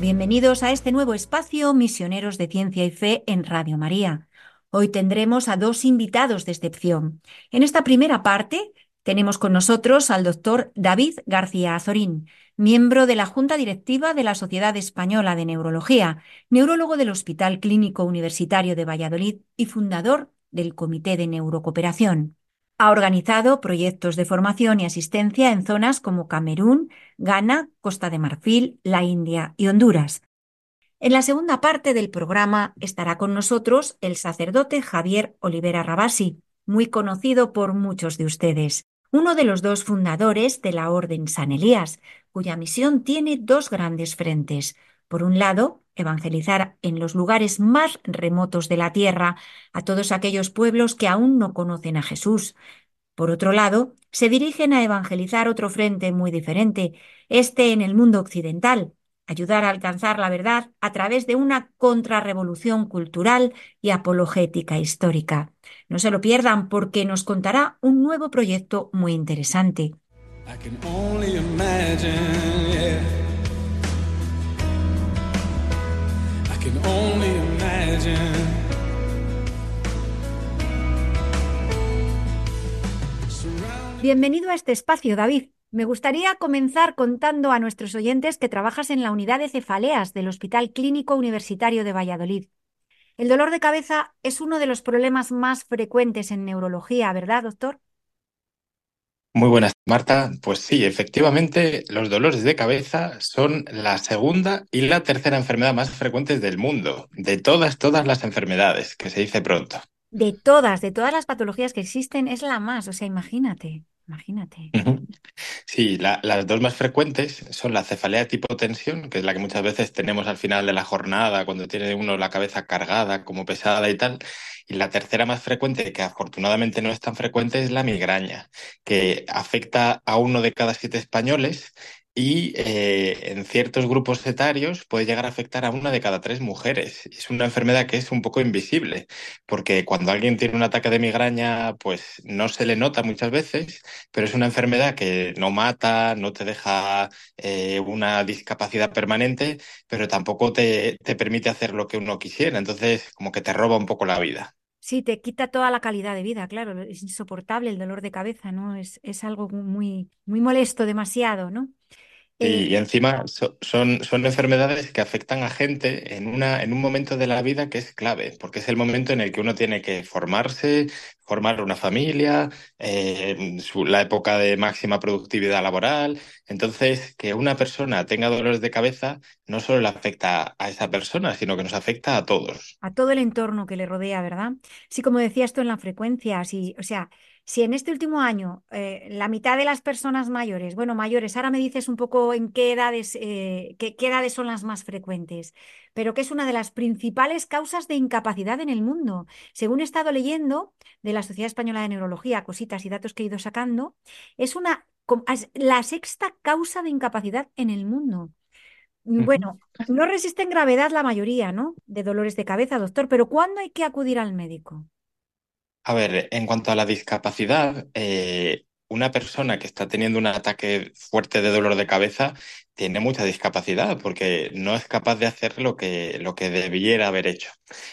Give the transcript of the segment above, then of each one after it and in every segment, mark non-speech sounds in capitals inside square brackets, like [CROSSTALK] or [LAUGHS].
Bienvenidos a este nuevo espacio Misioneros de Ciencia y Fe en Radio María. Hoy tendremos a dos invitados de excepción. En esta primera parte tenemos con nosotros al doctor David García Azorín, miembro de la Junta Directiva de la Sociedad Española de Neurología, neurólogo del Hospital Clínico Universitario de Valladolid y fundador del Comité de Neurocooperación. Ha organizado proyectos de formación y asistencia en zonas como Camerún, Ghana, Costa de Marfil, la India y Honduras. En la segunda parte del programa estará con nosotros el sacerdote Javier Olivera Rabasi, muy conocido por muchos de ustedes, uno de los dos fundadores de la Orden San Elías, cuya misión tiene dos grandes frentes. Por un lado, evangelizar en los lugares más remotos de la tierra a todos aquellos pueblos que aún no conocen a Jesús. Por otro lado, se dirigen a evangelizar otro frente muy diferente, este en el mundo occidental, ayudar a alcanzar la verdad a través de una contrarrevolución cultural y apologética histórica. No se lo pierdan porque nos contará un nuevo proyecto muy interesante. Bienvenido a este espacio, David. Me gustaría comenzar contando a nuestros oyentes que trabajas en la unidad de cefaleas del Hospital Clínico Universitario de Valladolid. El dolor de cabeza es uno de los problemas más frecuentes en neurología, ¿verdad, doctor? Muy buenas, Marta. Pues sí, efectivamente, los dolores de cabeza son la segunda y la tercera enfermedad más frecuentes del mundo, de todas, todas las enfermedades, que se dice pronto. De todas, de todas las patologías que existen, es la más. O sea, imagínate, imagínate. Sí, la- las dos más frecuentes son la cefalea tipo tensión, que es la que muchas veces tenemos al final de la jornada, cuando tiene uno la cabeza cargada, como pesada y tal. Y la tercera más frecuente, que afortunadamente no es tan frecuente, es la migraña, que afecta a uno de cada siete españoles y eh, en ciertos grupos etarios puede llegar a afectar a una de cada tres mujeres. Es una enfermedad que es un poco invisible, porque cuando alguien tiene un ataque de migraña, pues no se le nota muchas veces pero es una enfermedad que no mata, no te deja eh, una discapacidad permanente, pero tampoco te, te permite hacer lo que uno quisiera. Entonces, como que te roba un poco la vida. Sí, te quita toda la calidad de vida, claro. Es insoportable el dolor de cabeza, ¿no? Es, es algo muy, muy molesto, demasiado, ¿no? Eh, Y, y encima so- son, son enfermedades que afectan a gente en una, en un momento de la vida que es clave, porque es el momento en el que uno tiene que formarse, formar una familia, eh, su- la época de máxima productividad laboral. Entonces, que una persona tenga dolores de cabeza no solo le afecta a esa persona, sino que nos afecta a todos. a todo el entorno que le rodea, ¿verdad? Sí, como decías tú en la frecuencia, sí, o sea, si en este último año eh, la mitad de las personas mayores, bueno, mayores, ahora me dices un poco en qué edades, eh, qué, qué edades son las más frecuentes, pero que es una de las principales causas de incapacidad en el mundo. Según he estado leyendo de la Sociedad Española de Neurología, cositas y datos que he ido sacando, es una, es la sexta causa de incapacidad en el mundo. Ujú. Bueno, no resisten gravedad la mayoría, ¿no? De dolores de cabeza, doctor, pero ¿cuándo hay que acudir al médico? A ver, en cuanto a la discapacidad, eh, una persona que está teniendo un ataque fuerte de dolor de cabeza tiene mucha discapacidad porque no es capaz de hacer lo que, lo que debiera haber hecho.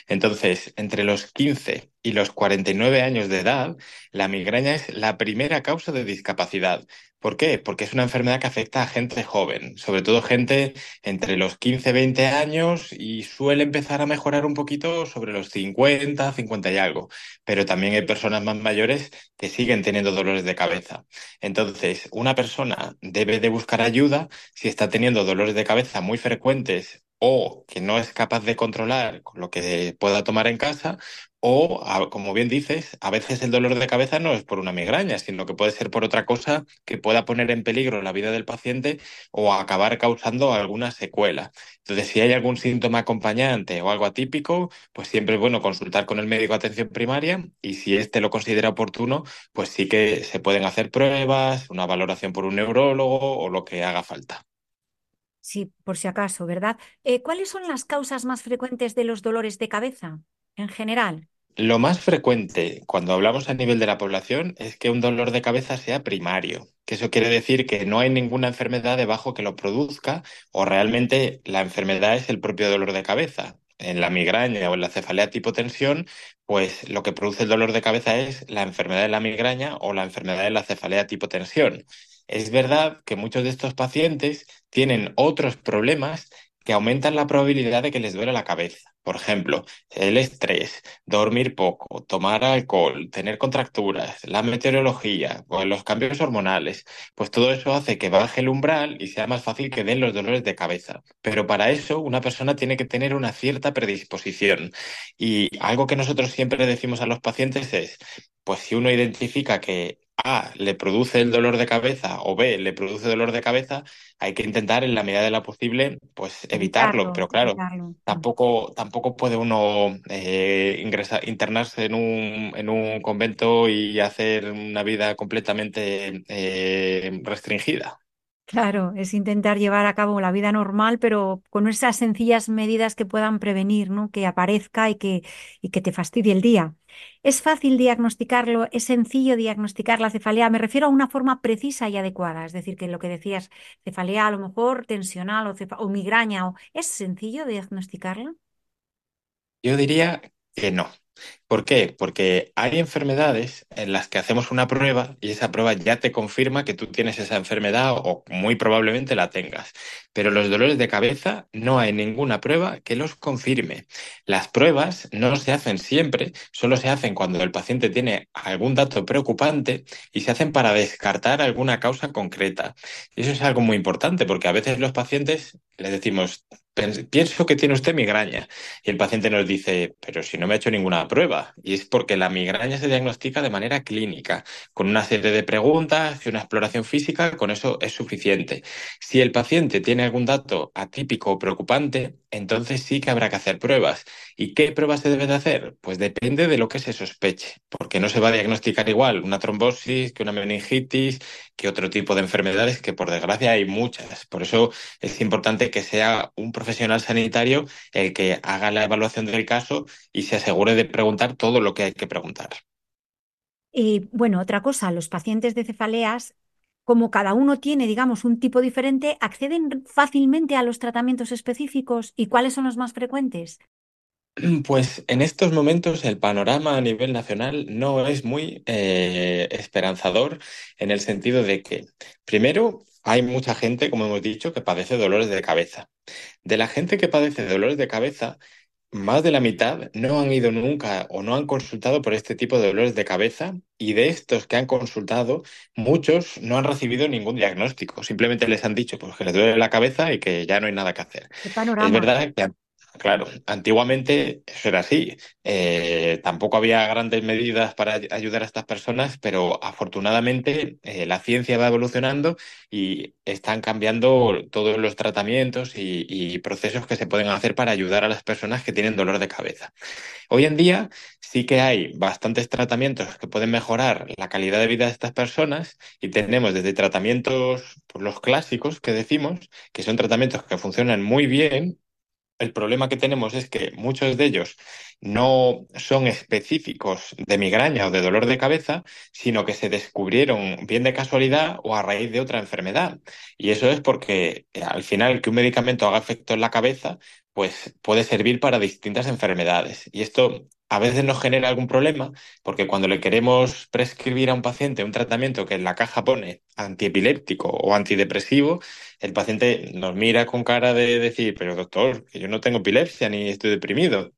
Entonces, entre los 15 y los 49 años de edad, la migraña es la primera causa de discapacidad. ¿Por qué? Porque es una enfermedad que afecta a gente joven, sobre todo gente entre los 15 y 20 años y suele empezar a mejorar un poquito sobre los 50, 50 y algo. Pero también hay personas más mayores que siguen teniendo dolores de cabeza. Entonces, una persona debe de buscar ayuda si está teniendo dolores de cabeza muy frecuentes o que no es capaz de controlar con lo que pueda tomar en casa, O, como bien dices, a veces el dolor de cabeza no es por una migraña, sino que puede ser por otra cosa que pueda poner en peligro la vida del paciente o acabar causando alguna secuela. Entonces, si hay algún síntoma acompañante o algo atípico, pues siempre es bueno consultar con el médico de atención primaria y si éste lo considera oportuno, pues sí que se pueden hacer pruebas, una valoración por un neurólogo o lo que haga falta. Sí, por si acaso, ¿verdad? Eh, ¿cuáles son las causas más frecuentes de los dolores de cabeza en general? Lo más frecuente cuando hablamos a nivel de la población es que un dolor de cabeza sea primario, que eso quiere decir que no hay ninguna enfermedad debajo que lo produzca o realmente la enfermedad es el propio dolor de cabeza. En la migraña o en la cefalea tipo tensión, pues lo que produce el dolor de cabeza es la enfermedad de la migraña o la enfermedad de la cefalea tipo tensión. Es verdad que muchos de estos pacientes tienen otros problemas que aumentan la probabilidad de que les duele la cabeza. Por ejemplo, el estrés, dormir poco, tomar alcohol, tener contracturas, la meteorología, pues los cambios hormonales, pues todo eso hace que baje el umbral y sea más fácil que den los dolores de cabeza. Pero para eso una persona tiene que tener una cierta predisposición. Y algo que nosotros siempre decimos a los pacientes es, pues si uno identifica que A le produce el dolor de cabeza o B le produce dolor de cabeza, hay que intentar en la medida de lo posible, pues evitarlo. Evitarlo, Pero claro, evitarlo. Tampoco, tampoco puede uno eh, ingresar, internarse en un, en un convento y hacer una vida completamente eh, restringida. Claro, es intentar llevar a cabo la vida normal, pero con esas sencillas medidas que puedan prevenir, ¿no? Que aparezca y que, y que te fastidie el día. ¿Es fácil diagnosticarlo? ¿Es sencillo diagnosticar la cefalea? Me refiero a una forma precisa y adecuada, es decir, que lo que decías, cefalea a lo mejor tensional o, o migraña, o... ¿es sencillo diagnosticarla? Yo diría que no. ¿Por qué? Porque hay enfermedades en las que hacemos una prueba y esa prueba ya te confirma que tú tienes esa enfermedad o muy probablemente la tengas. Pero los dolores de cabeza no hay ninguna prueba que los confirme. Las pruebas no se hacen siempre, solo se hacen cuando el paciente tiene algún dato preocupante y se hacen para descartar alguna causa concreta. Y eso es algo muy importante porque a veces los pacientes les decimos, "Pen- pienso que tiene usted migraña. Y el paciente nos dice, pero si no me ha hecho ninguna prueba. Y es porque la migraña se diagnostica de manera clínica, con una serie de preguntas y una exploración física, con eso es suficiente. Si el paciente tiene algún dato atípico o preocupante, entonces sí que habrá que hacer pruebas. ¿Y qué pruebas se deben de hacer? Pues depende de lo que se sospeche, porque no se va a diagnosticar igual una trombosis que una meningitis, que otro tipo de enfermedades, que por desgracia hay muchas. Por eso es importante que sea un profesional sanitario el que haga la evaluación del caso y se asegure de preguntar todo lo que hay que preguntar. Y bueno, otra cosa, los pacientes de cefaleas, como cada uno tiene, digamos, un tipo diferente, acceden fácilmente a los tratamientos específicos. ¿Y cuáles son los más frecuentes? [CLEARS THROAT] Pues en estos momentos el panorama a nivel nacional no es muy eh, esperanzador en el sentido de que, primero, hay mucha gente, como hemos dicho, que padece dolores de cabeza. De la gente que padece dolores de cabeza, más de la mitad no han ido nunca o no han consultado por este tipo de dolores de cabeza y de estos que han consultado, muchos no han recibido ningún diagnóstico. Simplemente les han dicho pues, que les duele la cabeza y que ya no hay nada que hacer. ¿Qué Es verdad que, claro, antiguamente eso era así. Eh, tampoco había grandes medidas para ay- ayudar a estas personas, pero afortunadamente eh, la ciencia va evolucionando y están cambiando todos los tratamientos y, y procesos que se pueden hacer para ayudar a las personas que tienen dolor de cabeza. Hoy en día sí que hay bastantes tratamientos que pueden mejorar la calidad de vida de estas personas y tenemos desde tratamientos, pues, los clásicos que decimos, que son tratamientos que funcionan muy bien el problema que tenemos es que muchos de ellos no son específicos de migraña o de dolor de cabeza, sino que se descubrieron bien de casualidad o a raíz de otra enfermedad. Y eso es porque al final que un medicamento haga efecto en la cabeza, pues puede servir para distintas enfermedades. Y esto a veces nos genera algún problema, porque cuando le queremos prescribir a un paciente un tratamiento que en la caja pone antiepiléptico o antidepresivo, el paciente nos mira con cara de decir, pero doctor, que yo no tengo epilepsia ni estoy deprimido.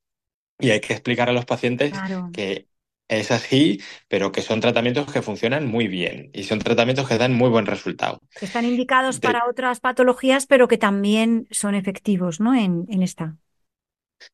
Y hay que explicar a los pacientes Claro. que es así, pero que son tratamientos que funcionan muy bien y son tratamientos que dan muy buen resultado. que están indicados De- para otras patologías, pero que también son efectivos, ¿no? En, en esta.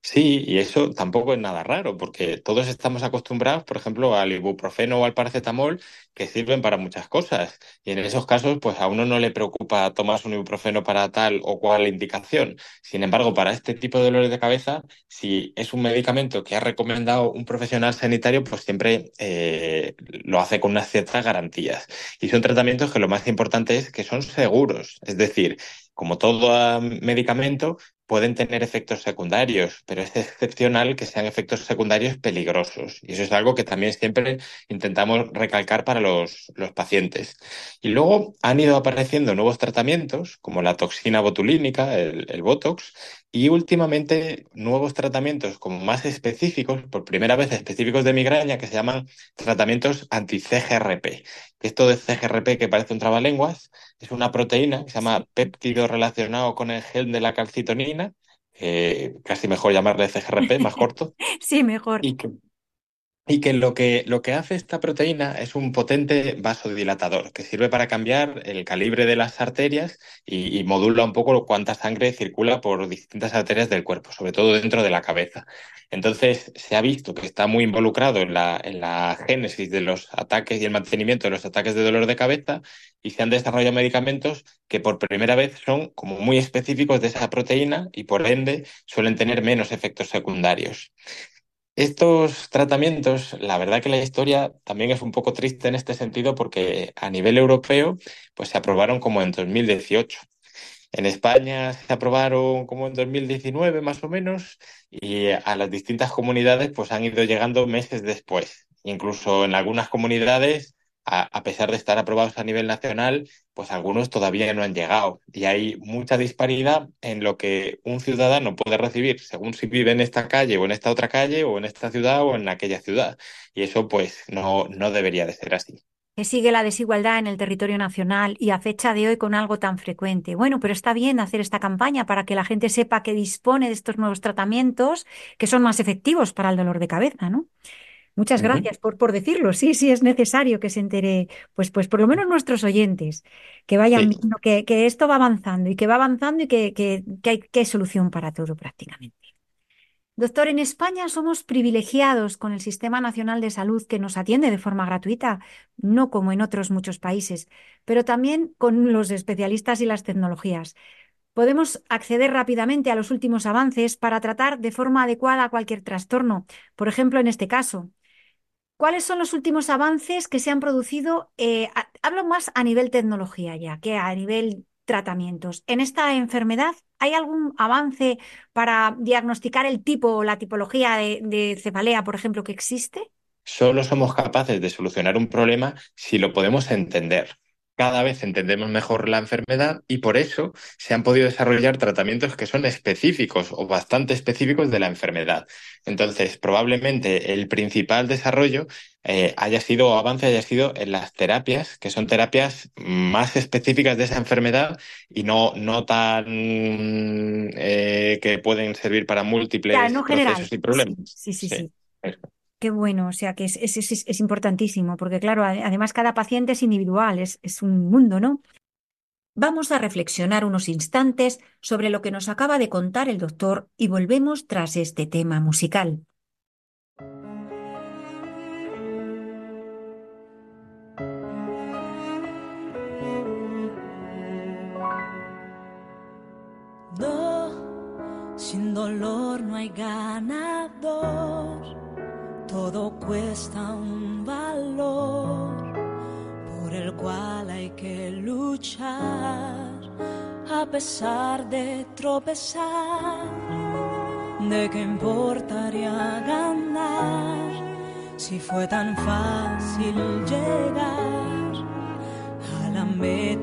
Sí, y eso tampoco es nada raro, porque todos estamos acostumbrados, por ejemplo, al ibuprofeno o al paracetamol, que sirven para muchas cosas. Y en esos casos, pues a uno no le preocupa tomarse un ibuprofeno para tal o cual indicación. Sin embargo, para este tipo de dolores de cabeza, si es un medicamento que ha recomendado un profesional sanitario, pues siempre eh, lo hace con unas ciertas garantías. Y son tratamientos que lo más importante es que son seguros. Es decir, como todo medicamento, pueden tener efectos secundarios, pero es excepcional que sean efectos secundarios peligrosos. Y eso es algo que también siempre intentamos recalcar para los, los pacientes. Y luego han ido apareciendo nuevos tratamientos, como la toxina botulínica, el, el Botox, y últimamente nuevos tratamientos como más específicos, por primera vez específicos de migraña, que se llaman tratamientos anti-CGRP. Esto de CGRP, que parece un trabalenguas, es una proteína que se llama péptido relacionado con el gel de la calcitonina, casi mejor llamarle CGRP, más corto. [LAUGHS] sí, mejor. Y que y que lo, que lo que hace esta proteína es un potente vasodilatador que sirve para cambiar el calibre de las arterias y, modula un poco cuánta sangre circula por distintas arterias del cuerpo, sobre todo dentro de la cabeza. Entonces, se ha visto que está muy involucrado en la, en la génesis de los ataques y el mantenimiento de los ataques de dolor de cabeza y se han desarrollado medicamentos que por primera vez son como muy específicos de esa proteína y por ende suelen tener menos efectos secundarios. Estos tratamientos, la verdad que la historia también es un poco triste en este sentido porque a nivel europeo pues se aprobaron como en 2018. En España se aprobaron como en 2019 más o menos y a las distintas comunidades pues han ido llegando meses después. Incluso en algunas comunidades a, pesar de estar aprobados a nivel nacional, pues algunos todavía no han llegado. Y hay mucha disparidad en lo que un ciudadano puede recibir según si vive en esta calle o en esta otra calle o en esta ciudad o en aquella ciudad. Y eso pues no, no debería de ser así. Sigue la desigualdad en el territorio nacional y a fecha de hoy con algo tan frecuente. Bueno, pero está bien hacer esta campaña para que la gente sepa que dispone de estos nuevos tratamientos que son más efectivos para el dolor de cabeza, ¿no? Muchas gracias por, por decirlo. Sí, sí, es necesario que se entere, pues, pues por lo menos nuestros oyentes, que vayan viendo que, que, esto va avanzando y que va avanzando y que, que, que, hay, que hay solución para todo prácticamente. Doctor, en España somos privilegiados con el Sistema Nacional de Salud que nos atiende de forma gratuita, no como en otros muchos países, pero también con los especialistas y las tecnologías. Podemos acceder rápidamente a los últimos avances para tratar de forma adecuada cualquier trastorno. Por ejemplo, en este caso, ¿Cuáles son los últimos avances que se han producido? Eh, hablo más a nivel tecnología ya que a nivel tratamientos. ¿En esta enfermedad hay algún avance para diagnosticar el tipo o la tipología de, de cefalea, por ejemplo, que existe? Solo somos capaces de solucionar un problema si lo podemos entender cada vez entendemos mejor la enfermedad y por eso se han podido desarrollar tratamientos que son específicos o bastante específicos de la enfermedad. Entonces, probablemente el principal desarrollo eh, haya sido o avance haya sido en las terapias, que son terapias más específicas de esa enfermedad y no, no tan eh, que pueden servir para múltiples procesos y problemas. Sí, sí, sí. Qué bueno, o sea que es, es, es, importantísimo, porque claro, además cada paciente es individual, es, es un mundo, ¿no? Vamos a reflexionar unos instantes sobre lo que nos acaba de contar el doctor y volvemos tras este tema musical. Sin dolor no hay ganador todo cuesta un valor por el cual hay que luchar a pesar de tropezar. ¿De qué importaría ganar si fue tan fácil llegar a la meta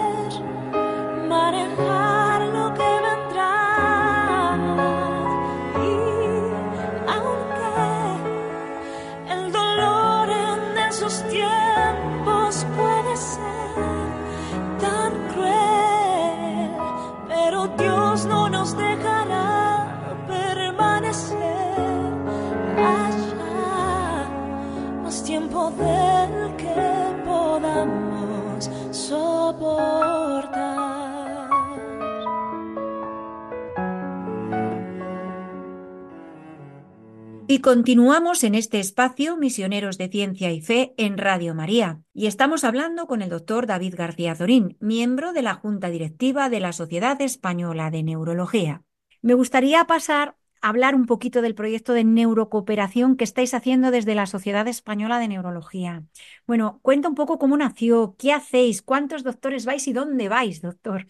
Continuamos en este espacio Misioneros de Ciencia y Fe en Radio María. Y estamos hablando con el doctor David García Zorín, miembro de la Junta Directiva de la Sociedad Española de Neurología. Me gustaría pasar a hablar un poquito del proyecto de neurocooperación que estáis haciendo desde la Sociedad Española de Neurología. Bueno, cuenta un poco cómo nació, qué hacéis, cuántos doctores vais y dónde vais, doctor.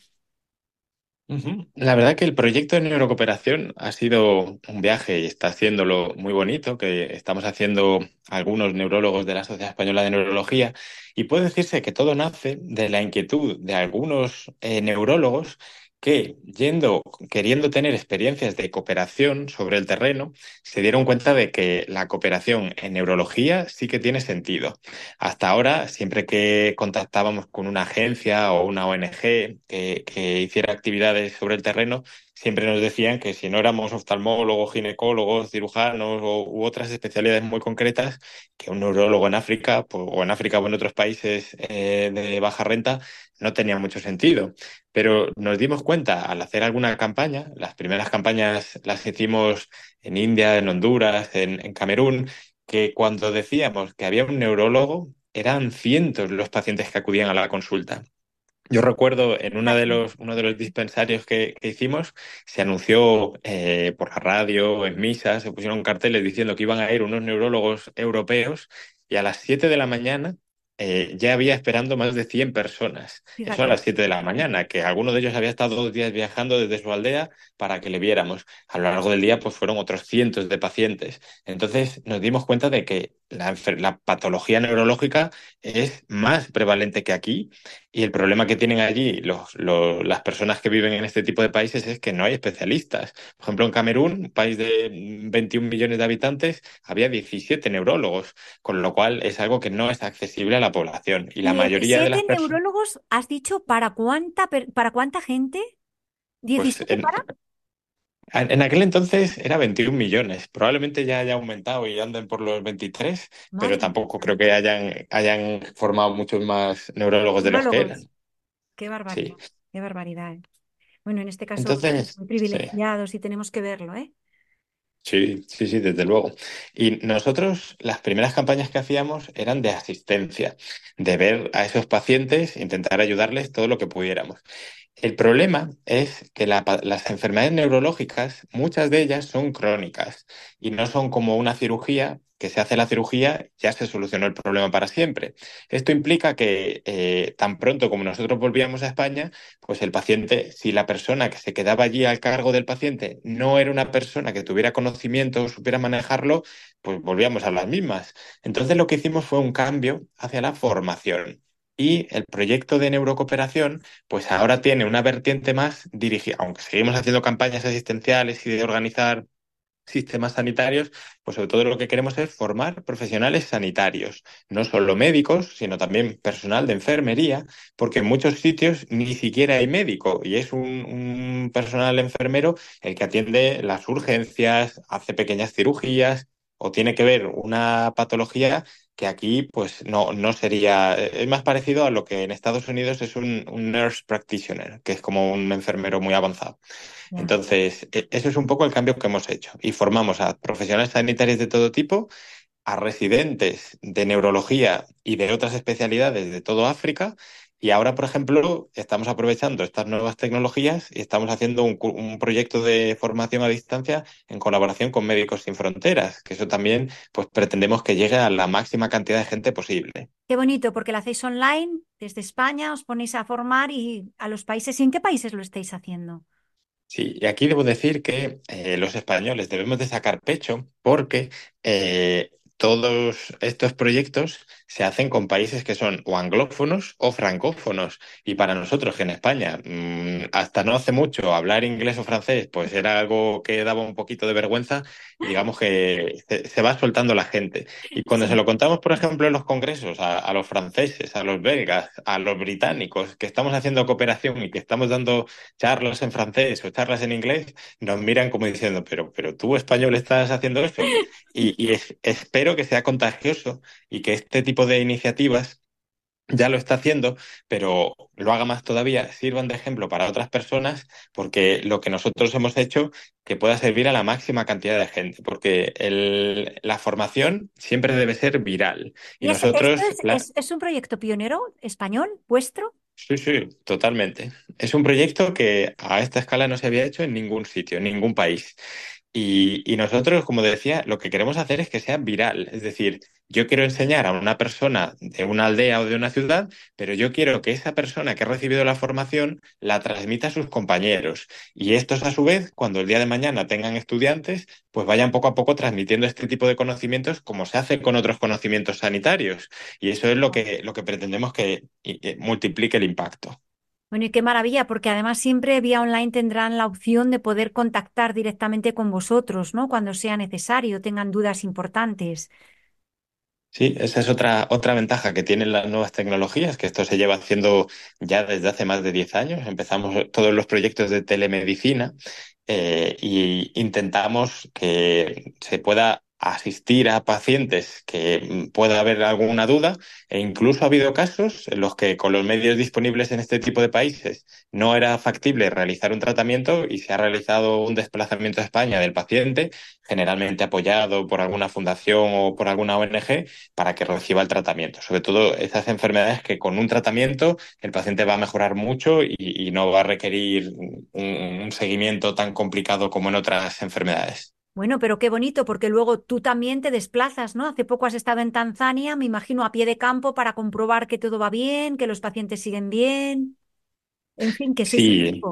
La verdad que el proyecto de neurocooperación ha sido un viaje y está haciéndolo muy bonito, que estamos haciendo algunos neurólogos de la Sociedad Española de Neurología, y puede decirse que todo nace de la inquietud de algunos eh, neurólogos que, yendo, queriendo tener experiencias de cooperación sobre el terreno, se dieron cuenta de que la cooperación en neurología sí que tiene sentido. Hasta ahora, siempre que contactábamos con una agencia o una ONG que, hiciera actividades sobre el terreno, siempre nos decían que si no éramos oftalmólogos, ginecólogos, cirujanos o, u otras especialidades muy concretas, que un neurólogo en África pues, o en África o en otros países eh, de baja renta no tenía mucho sentido. Pero nos dimos cuenta al hacer alguna campaña, las primeras campañas las hicimos en India, en Honduras, en, Camerún, que cuando decíamos que había un neurólogo, eran cientos los pacientes que acudían a la consulta. Yo recuerdo en una de los, uno de los dispensarios que, hicimos, se anunció eh, por la radio, en misas, se pusieron carteles diciendo que iban a ir unos neurólogos europeos y a las 7 de la mañana eh, ya había esperando más de 100 personas. Eso a Fíjate. las 7 de la mañana, que alguno de ellos había estado dos días viajando desde su aldea para que le viéramos. A lo largo del día, pues fueron otros cientos de pacientes. Entonces nos dimos cuenta de que la, la patología neurológica es más prevalente que aquí y el problema que tienen allí los, los- las personas que viven en este tipo de países es que no hay especialistas. Por ejemplo, en Camerún, un país de 21 millones de habitantes, había 17 neurólogos, con lo cual es algo que no es accesible a la población. Y la ¿Y mayoría de las 17 personas, neurólogos has dicho para cuánta, para cuánta gente? pues ¿17 en, para? En aquel entonces era 21 millones. Probablemente ya haya aumentado y anden por los 23, pero tampoco creo que hayan, hayan formado muchos más neurólogos de los que eran. Qué Sí. barbaridad, qué barbaridad. ¿eh? Bueno, en este caso, Entonces, muy sí. privilegiados y tenemos que verlo, ¿eh? Sí, sí, sí, desde luego. Y nosotros, las primeras campañas que hacíamos eran de asistencia, de ver a esos pacientes, intentar ayudarles todo lo que pudiéramos. El problema es que las enfermedades neurológicas, muchas de ellas son crónicas y no son como una cirugía, que se hace la cirugía, ya se solucionó el problema para siempre. Esto implica que eh, tan pronto como nosotros volvíamos a España, pues el paciente, si la persona que se quedaba allí al cargo del paciente no era una persona que tuviera conocimiento o supiera manejarlo, pues volvíamos a las mismas. Entonces lo que hicimos fue un cambio hacia la formación. Y el proyecto de neurocooperación, pues ahora tiene una vertiente más dirigida, aunque seguimos haciendo campañas asistenciales y de organizar sistemas sanitarios, pues sobre todo lo que queremos es formar profesionales sanitarios, no solo médicos, sino también personal de enfermería, porque en muchos sitios ni siquiera hay médico y es un, personal enfermero el que atiende las urgencias, hace pequeñas cirugías o tiene que ver una patología que aquí pues no, no sería, es más parecido a lo que en Estados Unidos es un, un nurse practitioner, que es como un enfermero muy avanzado. Entonces, e- eso es un poco el cambio que hemos hecho. Y formamos a profesionales sanitarios de todo tipo, a residentes de neurología y de otras especialidades de todo África. Y ahora, por ejemplo, estamos aprovechando estas nuevas tecnologías y estamos haciendo un, proyecto de formación a distancia en colaboración con Médicos Sin Fronteras, que eso también, pues pretendemos que llegue a la máxima cantidad de gente posible. Qué bonito, porque lo hacéis online desde España, os ponéis a formar y a los países. ¿Y en qué países lo estáis haciendo? Sí, y aquí debo decir que eh, los españoles debemos de sacar pecho porque eh, todos estos proyectos se hacen con países que son o anglófonos o francófonos. Y para nosotros, que en España, mm, hasta no hace mucho, hablar inglés o francés, pues era algo que daba un poquito de vergüenza, digamos que se, va soltando la gente. Y cuando se lo contamos, por ejemplo, en los congresos, a, a los franceses, a los belgas, a los británicos, que estamos haciendo cooperación y que estamos dando charlas en francés o charlas en inglés, nos miran como diciendo, pero, pero tú español estás haciendo eso. Y, y es- espero que sea contagioso y que este tipo de iniciativas ya lo está haciendo, pero lo haga más todavía, sirvan de ejemplo para otras personas, porque lo que nosotros hemos hecho que pueda servir a la máxima cantidad de gente, porque el- la formación siempre debe ser viral. Y ¿Y es- esto nosotros, es, la- es, es un proyecto pionero español vuestro? Sí, sí, totalmente. Es un proyecto que a esta escala no se había hecho en ningún sitio, en ningún país. Y, nosotros, como decía, lo que queremos hacer es que sea viral. Es decir, yo quiero enseñar a una persona de una aldea o de una ciudad, pero yo quiero que esa persona que ha recibido la formación la transmita a sus compañeros. Y estos, a su vez, cuando el día de mañana tengan estudiantes, pues vayan poco a poco transmitiendo este tipo de conocimientos como se hace con otros conocimientos sanitarios. Y eso es lo que, lo que pretendemos que que multiplique el impacto. Bueno, y qué maravilla, porque además siempre vía online tendrán la opción de poder contactar directamente con vosotros, ¿no? Cuando sea necesario, tengan dudas importantes. Sí, esa es otra, otra ventaja que tienen las nuevas tecnologías, que esto se lleva haciendo ya desde hace más de 10 años. Empezamos todos los proyectos de telemedicina eh, y intentamos que se pueda asistir a pacientes que mm, pueda haber alguna duda e incluso ha habido casos en los que con los medios disponibles en este tipo de países no era factible realizar un tratamiento y se ha realizado un desplazamiento a España del paciente, generalmente apoyado por alguna fundación o por alguna ONG para que reciba el tratamiento. Sobre todo esas enfermedades que con un tratamiento el paciente va a mejorar mucho y, no va a requerir un seguimiento tan complicado como en otras enfermedades. Bueno, pero qué bonito, porque luego tú también te desplazas, ¿no? Hace poco has estado en Tanzania, me imagino, a pie de campo para comprobar que todo va bien, que los pacientes siguen bien. En fin, que Sí.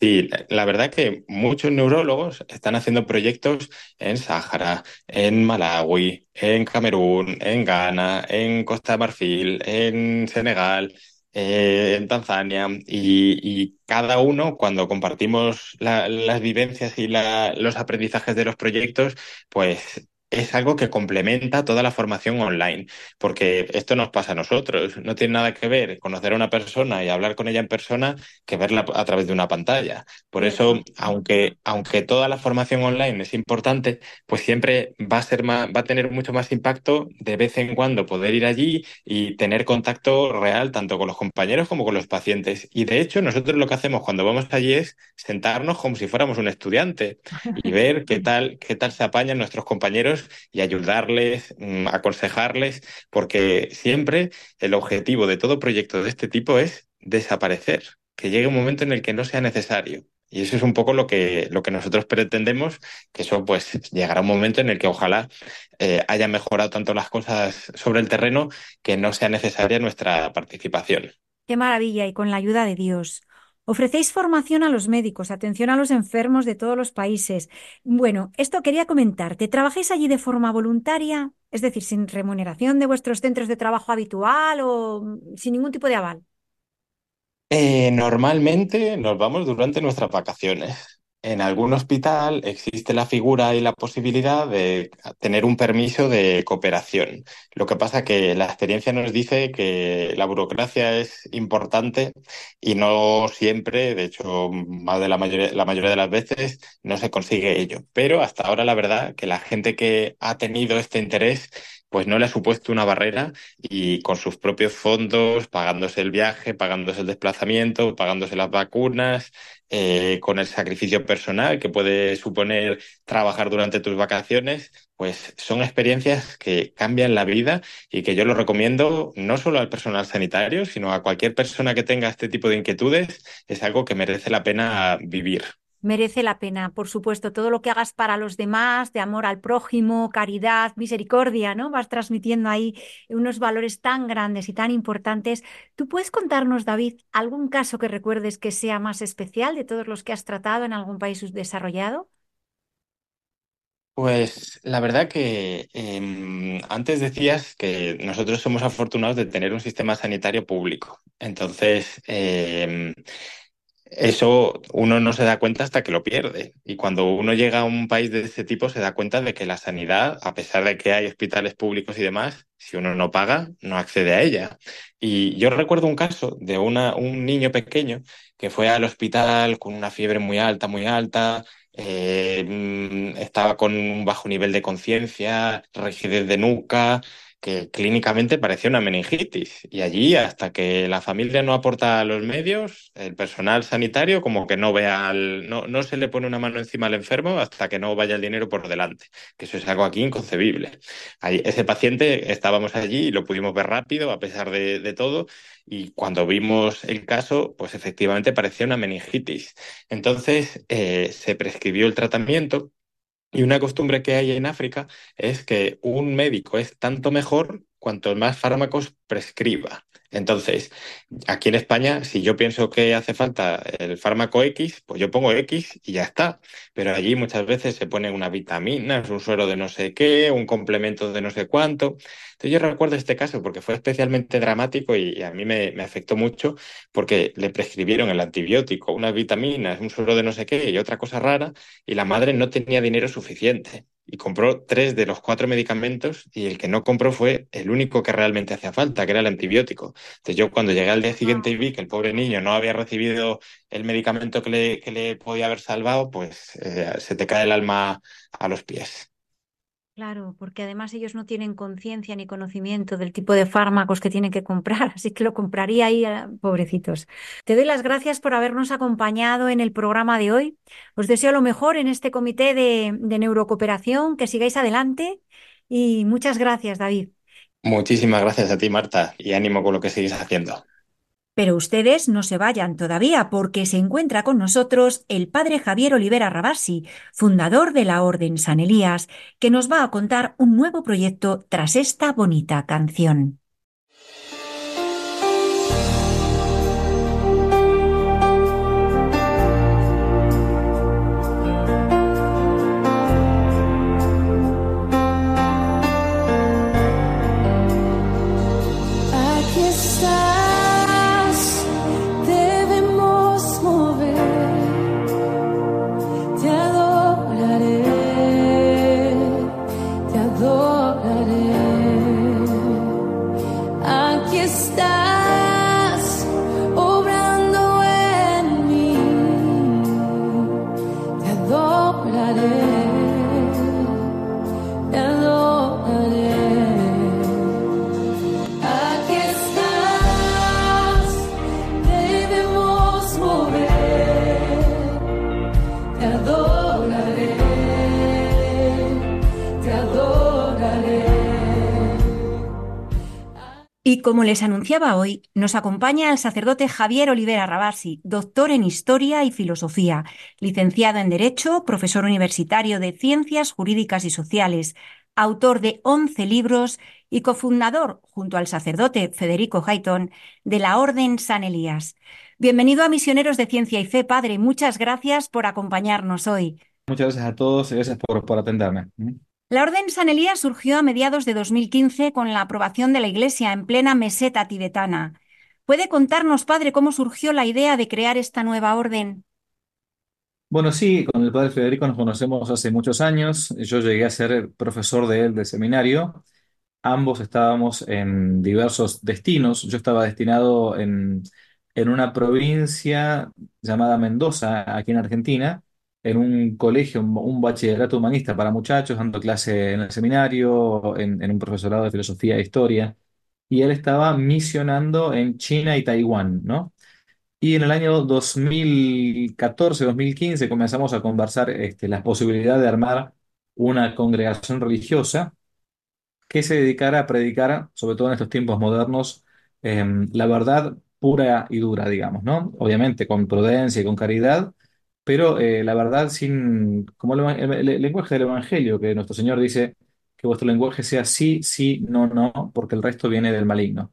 Sí, la la verdad que muchos neurólogos están haciendo proyectos en Sáhara, en Malawi, en Camerún, en Ghana, en Costa de Marfil, en Senegal, eh, en Tanzania y, y cada uno, cuando compartimos la- las vivencias y la- los aprendizajes de los proyectos, pues es algo que complementa toda la formación online, porque esto nos pasa a nosotros, no tiene nada que ver conocer a una persona y hablar con ella en persona que verla a través de una pantalla. Por eso, aunque, aunque toda la formación online es importante, pues siempre va a ser más, va a tener mucho más impacto de vez en cuando poder ir allí y tener contacto real tanto con los compañeros como con los pacientes. Y de hecho, nosotros lo que hacemos cuando vamos allí es sentarnos como si fuéramos un estudiante [LAUGHS] y ver qué tal, qué tal se apañan nuestros compañeros y ayudarles, mm, aconsejarles, porque siempre el objetivo de todo proyecto de este tipo es desaparecer, que llegue un momento en el que no sea necesario. Y eso es un poco lo que, lo que nosotros pretendemos, que eso pues llegará un momento en el que ojalá eh, haya mejorado tanto las cosas sobre el terreno que no sea necesaria nuestra participación. Qué maravilla, y con la ayuda de Dios. Ofrecéis formación a los médicos, atención a los enfermos de todos los países. Bueno, esto quería comentarte. ¿Trabajáis allí de forma voluntaria? Es decir, sin remuneración de vuestros centros de trabajo habitual o mm, sin ningún tipo de aval. Eh, normalmente nos vamos durante nuestras vacaciones. En algún hospital existe la figura y la posibilidad de tener un permiso de cooperación. Lo que pasa que la experiencia nos dice que la burocracia es importante y no siempre, de hecho, más de la mayoría, la mayoría de las veces no se consigue ello. Pero hasta ahora la verdad que la gente que ha tenido este interés pues no le ha supuesto una barrera y con sus propios fondos, pagándose el viaje, pagándose el desplazamiento, pagándose las vacunas, eh, con el sacrificio personal que puede suponer trabajar durante tus vacaciones, pues son experiencias que cambian la vida y que yo lo recomiendo no solo al personal sanitario, sino a cualquier persona que tenga este tipo de inquietudes, es algo que merece la pena vivir. Merece la pena, por supuesto, todo lo que hagas para los demás, de amor al prójimo, caridad, misericordia, ¿no? Vas transmitiendo ahí unos valores tan grandes y tan importantes. ¿Tú puedes contarnos, David, algún caso que recuerdes que sea más especial de todos los que has tratado en algún país desarrollado? Pues la verdad que em, antes decías que nosotros somos afortunados de tener un sistema sanitario público. Entonces, em, eso uno no se da cuenta hasta que lo pierde. Y cuando uno llega a un país de este tipo, se da cuenta de que la sanidad, a pesar de que hay hospitales públicos y demás, si uno no paga, no accede a ella. Y yo recuerdo un caso de una, un niño pequeño que fue al hospital con una fiebre muy alta, muy alta. eh, mm, estaba con un bajo nivel de conciencia, rigidez de nuca, que clínicamente parecía una meningitis. Y allí, hasta que la familia no aporta los medios, el personal sanitario como que no vea al- no, no se le pone una mano encima al enfermo hasta que no vaya el dinero por delante, que eso es algo aquí inconcebible. Ese paciente estábamos allí y lo pudimos ver rápido a pesar de, de todo. Y cuando vimos el caso, pues efectivamente parecía una meningitis. Entonces, eh, se prescribió el tratamiento. Y una costumbre que hay en África es que un médico es tanto mejor cuanto más fármacos prescriba. Entonces, aquí en España, si yo pienso que hace falta el fármaco X, pues yo pongo X y ya está. Pero allí muchas veces se pone una vitamina, un suero de no sé qué, un complemento de no sé cuánto. Entonces yo recuerdo este caso porque fue especialmente dramático y, a mí me, me afectó mucho porque le prescribieron el antibiótico, unas vitaminas, un suero de no sé qué y otra cosa rara y la madre no tenía dinero suficiente y compró tres de los cuatro medicamentos y el que no compró fue el único que realmente hacía falta, que era el antibiótico. Entonces yo cuando llegué al día siguiente y vi que el pobre niño no había recibido el medicamento que le, que le podía haber salvado, pues eh, se te cae el alma a los pies. Claro, porque además ellos no tienen conciencia ni conocimiento del tipo de fármacos que tienen que comprar, [LAUGHS] así que lo compraría ahí, a- pobrecitos. Te doy las gracias por habernos acompañado en el programa de hoy. Os deseo lo mejor en este comité de neurocooperación, que sigáis adelante y muchas gracias, David. Muchísimas gracias a ti, Marta, y ánimo con lo que seguís haciendo. Pero ustedes no se vayan todavía porque se encuentra con nosotros el padre Javier Olivera Rabasi, fundador de la Orden San Elías, que nos va a contar un nuevo proyecto tras esta bonita canción. Y como les anunciaba hoy, nos acompaña el sacerdote Javier Olivera Rabasi, doctor en Historia y Filosofía, licenciado en Derecho, profesor universitario de Ciencias Jurídicas y Sociales, autor de 11 libros y cofundador, junto al sacerdote Federico Hayton, de la Orden San Elías. Bienvenido a Misioneros de Ciencia y Fe, padre. Muchas gracias por acompañarnos hoy. Muchas gracias a todos y gracias por, por atenderme. La Orden San Elías surgió a mediados de 2015 con la aprobación de la Iglesia en plena meseta tibetana. ¿Puede contarnos, padre, cómo surgió la idea de crear esta nueva orden? Bueno, sí, con el padre Federico nos conocemos hace muchos años. Yo llegué a ser profesor de él de seminario. Ambos estábamos en diversos destinos. Yo estaba destinado en, en una provincia llamada Mendoza, aquí en Argentina, en un colegio, un, bachillerato humanista para muchachos, dando clase en el seminario, en, un profesorado de filosofía e historia. Y él estaba misionando en China y Taiwán, ¿no? Y en el año 2014-2015 comenzamos a conversar este, la posibilidad de armar una congregación religiosa que se dedicara a predicar, sobre todo en estos tiempos modernos, em, la verdad pura y dura, digamos, ¿no? Obviamente con prudencia y con caridad, pero eh, la verdad sin, como el, lenguaje del Evangelio, que nuestro Señor dice que vuestro lenguaje sea sí, sí, no, no, porque el resto viene del maligno.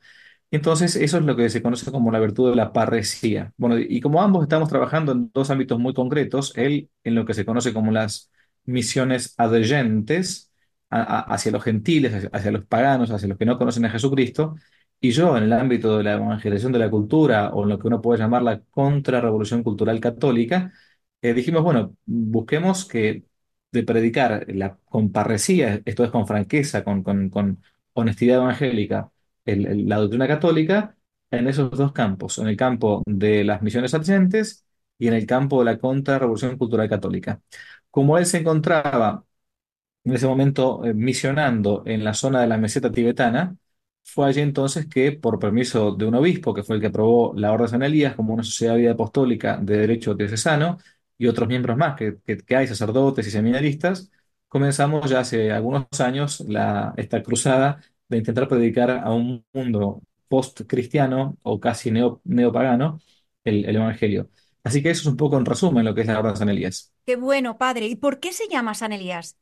Entonces, eso es lo que se conoce como la virtud de la parresía. Bueno, y como ambos estamos trabajando en dos ámbitos muy concretos, él en lo que se conoce como las misiones adyentes a- a- hacia los gentiles, hacia, hacia los paganos, hacia los que no conocen a Jesucristo. Y yo, en el ámbito de la evangelización de la cultura, o en lo que uno puede llamar la contrarrevolución cultural católica, eh, dijimos, bueno, busquemos que de predicar la, con parresía, esto es con franqueza, con, con- con honestidad evangélica, la doctrina católica, en esos dos campos, en el campo de las misiones adyentes y en el campo de la contrarrevolución cultural católica. Como él se encontraba en ese momento eh, misionando en la zona de la meseta tibetana, fue allí entonces que, por permiso de un obispo, que fue el que aprobó la Orden de San Elías como una sociedad de vida apostólica de derecho diocesano, y otros miembros más que, que- que hay, sacerdotes y seminaristas, comenzamos ya hace algunos años la, esta cruzada de intentar predicar a un mundo post-cristiano o casi neo, neopagano el, el Evangelio. Así que eso es un poco en resumen lo que es la Orden de San Elías. Qué bueno, padre. ¿Y por qué se llama San Elías?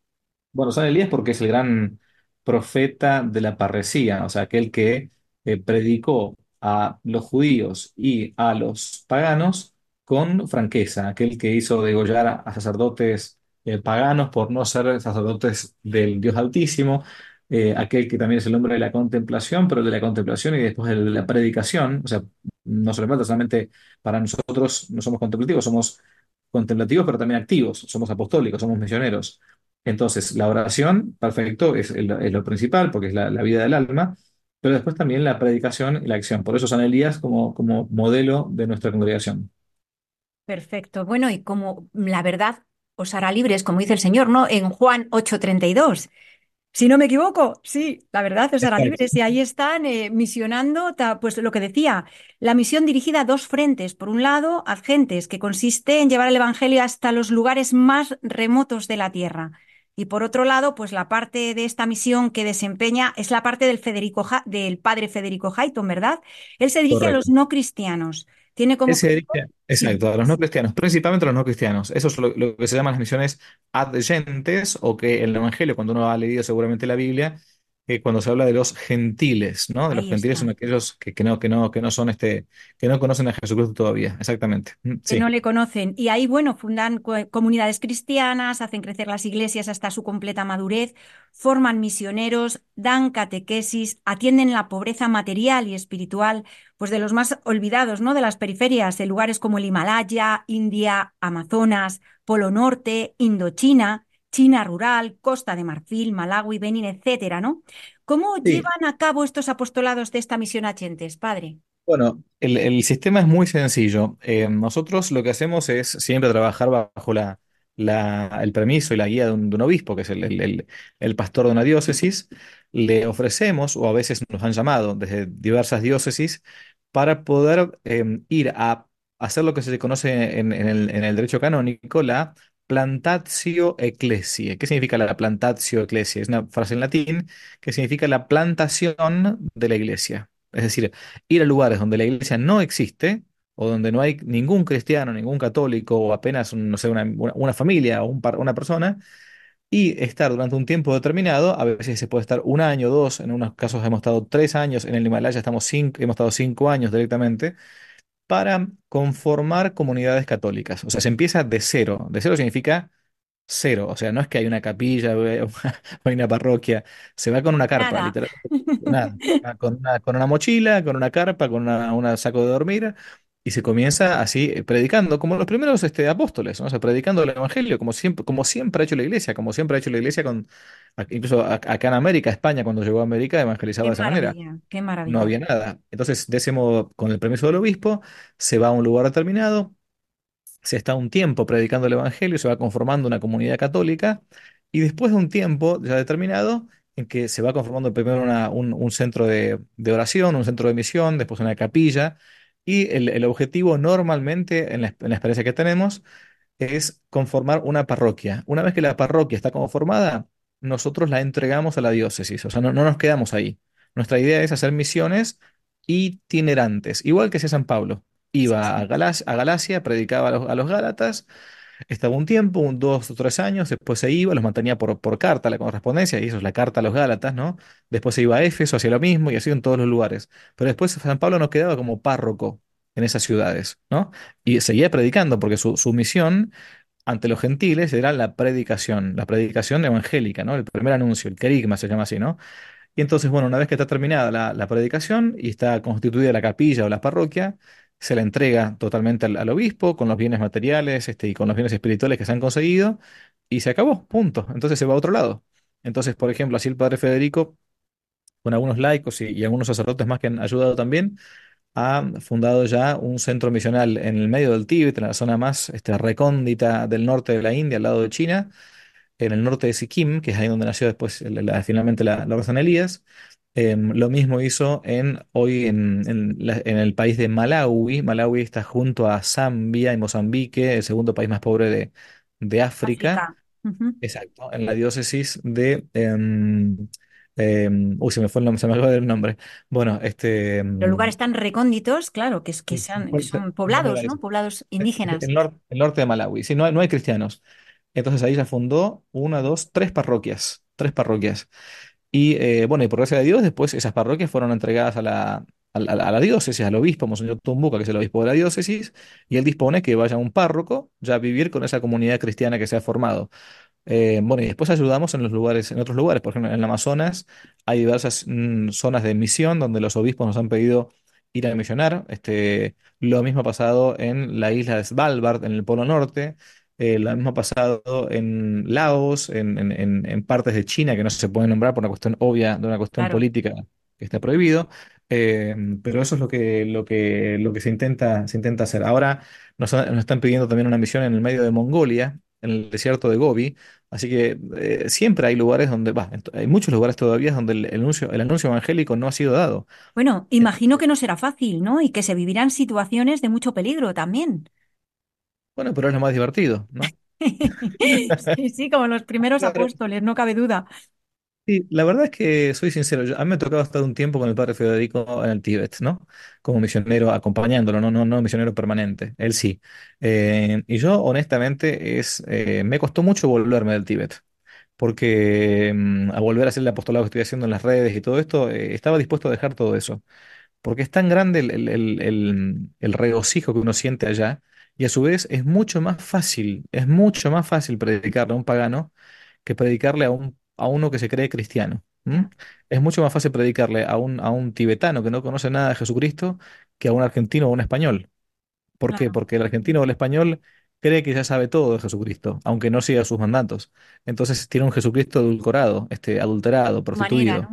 Bueno, San Elías porque es el gran profeta de la parresía, o sea, aquel que eh, predicó a los judíos y a los paganos con franqueza, aquel que hizo degollar a, sacerdotes eh, paganos por no ser sacerdotes del Dios Altísimo, eh, aquel que también es el hombre de la contemplación, pero el de la contemplación y después de la predicación, o sea, no solamente, solamente para nosotros no somos contemplativos, somos contemplativos, pero también activos, somos apostólicos, somos misioneros. Entonces, la oración, perfecto, es, lo principal porque es la, la vida del alma, pero después también la predicación y la acción. Por eso San Elías como, como modelo de nuestra congregación. Perfecto. Bueno, y como la verdad os hará libres, como dice el Señor, ¿no? En Juan 8:32. Si no me equivoco, sí, la verdad os hará libres. Y ahí están eh, misionando, pues lo que decía, la misión dirigida a dos frentes. Por un lado, Adgentes, que consiste en llevar el Evangelio hasta los lugares más remotos de la tierra. Y por otro lado, pues la parte de esta misión que desempeña es la parte del Federico, Ja- del padre Federico Hayton, ¿verdad? Él se dirige a los no cristianos. Tiene como se exacto, a los no cristianos, principalmente a los no cristianos. Eso es lo, lo que se llaman las misiones adyentes, o que el Evangelio, cuando uno ha leído seguramente la Biblia, eh, cuando se habla de los gentiles, ¿no? De los Ahí gentiles son aquellos que, que no, que no, que no son este, que no conocen a Jesucristo todavía. Exactamente. Mm, que no le conocen. Y ahí, bueno, fundan co- comunidades cristianas, hacen crecer las iglesias hasta su completa madurez, forman misioneros, dan catequesis, atienden la pobreza material y espiritual, pues de los más olvidados, ¿no? De las periferias, en lugares como el Himalaya, India, Amazonas, Polo Norte, Indochina, China rural, Costa de Marfil, Malawi, Benín, etcétera, ¿no? ¿Cómo Sí. llevan a cabo estos apostolados de esta misión a Chentes, padre? Bueno, el, el sistema es muy sencillo. Eh, nosotros lo que hacemos es siempre trabajar bajo la, la- el permiso y la guía de un, de un obispo, que es el, el- el- el pastor de una diócesis. Le ofrecemos, o a veces nos han llamado desde diversas diócesis, para poder eh, ir a hacer lo que se conoce en, en el, en el derecho canónico, la plantatio ecclesiae. ¿Qué significa la plantatio ecclesiae? Es una frase en latín que significa la plantación de la iglesia. Es decir, ir a lugares donde la iglesia no existe o donde no hay ningún cristiano, ningún católico o apenas, no sé, una, familia o una persona y estar durante un tiempo determinado, a veces se puede estar un año, dos, en unos casos hemos estado tres años, en el Himalaya estamos cinco, hemos estado cinco años directamente, para conformar comunidades católicas. O sea, se empieza de cero. De cero significa cero. O sea, no es que hay una capilla [LAUGHS] o hay una parroquia. Se va con una carpa, Nada. literalmente. Nada. Con una, con una mochila, con una carpa, con una saco de dormir. Y se comienza así eh, predicando, como los primeros este, apóstoles, ¿no? O sea, predicando el Evangelio, como siempre, como siempre ha hecho la iglesia, como siempre ha hecho la iglesia con, incluso acá en América, España, cuando llegó a América, evangelizaba Qué de esa manera maravilla, qué no maravilla. había nada. Entonces, de ese modo, con el permiso del obispo, se va a un lugar determinado, se está un tiempo predicando el evangelio, se va conformando una comunidad católica, y después de un tiempo ya determinado, en que se va conformando primero una- un, un centro de, de oración, un centro de misión, después una capilla, y el, el objetivo normalmente, en la, en la experiencia que tenemos, es conformar una parroquia. Una vez que la parroquia está conformada, nosotros la entregamos a la diócesis, o sea, no, no nos quedamos ahí. Nuestra idea es hacer misiones itinerantes, igual que hacía San Pablo. Iba a. Galacia, a Galacia, predicaba a los, a los Gálatas, estaba un tiempo, un dos o tres años, después se iba, los mantenía por, por carta, la correspondencia, y eso es la carta a los Gálatas, ¿no? Después se iba a Éfeso, hacía lo mismo, y así en todos los lugares. Pero después San Pablo no quedaba como párroco en esas ciudades, ¿no? Y seguía predicando, porque su, su misión ante los gentiles era la predicación, la predicación evangélica, ¿no? El primer anuncio, el querigma se llama así, ¿no? Y entonces, bueno, una vez que está terminada la, la predicación y está constituida la capilla o la parroquia, se la entrega totalmente al, obispo con los bienes materiales, este, y con los bienes espirituales que se han conseguido y se acabó, punto. Entonces se va a otro lado. Entonces, por ejemplo, así el padre Federico, con algunos laicos y, algunos sacerdotes más que han ayudado también, ha fundado ya un centro misional en el medio del Tíbet, en la zona más este, recóndita del norte de la India, al lado de China, en el norte de Sikkim, que es ahí donde nació después finalmente la, la Orden Elías. Em, lo mismo hizo en, hoy en, en la- en el país de Malawi. Malawi está junto a Zambia y Mozambique, el segundo país más pobre de, de África. África. Ujú. Exacto, en la diócesis de... em, em, uy, se me fue el nombre, se me acaba nombre. Bueno, este... Los em, lugares tan recónditos, claro, que, es- que sean, que ¿cuál- son poblados, ¿no? Poblados El, indígenas. nor- el norte de Malawi. Sí, no hay, no hay cristianos. Entonces ahí ya fundó una, dos, tres parroquias. Tres parroquias. Y eh, bueno, y por gracia de Dios, después esas parroquias fueron entregadas a la, a la, diócesis, al obispo, Monseñor Tumbuca, que es el obispo de la diócesis, y él dispone que vaya un párroco ya a vivir con esa comunidad cristiana que se ha formado. Eh, bueno, y después ayudamos en los lugares, en otros lugares, por ejemplo, en el Amazonas hay diversas mm, zonas de misión donde los obispos nos han pedido ir a misionar. Este, lo mismo ha pasado en la isla de Svalbard, en el Polo Norte. Eh, lo mismo ha pasado en Laos, en, en- en- partes de China que no se pueden nombrar por una cuestión obvia, de una cuestión Claro. política que está prohibido. Eh, pero eso es lo que, lo que, lo que se intenta, se intenta hacer. Ahora nos, nos están pidiendo también una misión en el medio de Mongolia, en el desierto de Gobi. Así que eh, siempre hay lugares donde, va, ent- hay muchos lugares todavía donde el, el anuncio, el anuncio evangélico no ha sido dado. Bueno, imagino que no será fácil, ¿no? Y que se vivirán situaciones de mucho peligro también. Bueno, pero es lo más divertido, ¿no? [LAUGHS] Sí, sí, como los primeros Claro. apóstoles, no cabe duda. Sí, la verdad es que soy sincero, yo- a mí me ha tocado estar un tiempo con el padre Federico en el Tíbet, ¿no? Como misionero, acompañándolo, no, no, no misionero permanente, él sí. Eh, y yo, honestamente, es, eh, me costó mucho volverme del Tíbet, porque mm, a volver a hacer el apostolado que estoy haciendo en las redes y todo esto, eh, estaba dispuesto a dejar todo eso. porque es tan grande el, el- el- el- el regocijo que uno siente allá, y a su vez es mucho más fácil, es mucho más fácil predicarle a un pagano que predicarle a un, a uno que se cree cristiano. Es mucho más fácil predicarle a un, a un tibetano que no conoce nada de Jesucristo que a un argentino o un español. ¿Por qué? Porque el argentino o el español cree que ya sabe todo de Jesucristo, aunque no siga sus mandatos. Entonces tiene un Jesucristo edulcorado, este, adulterado, manera, prostituido.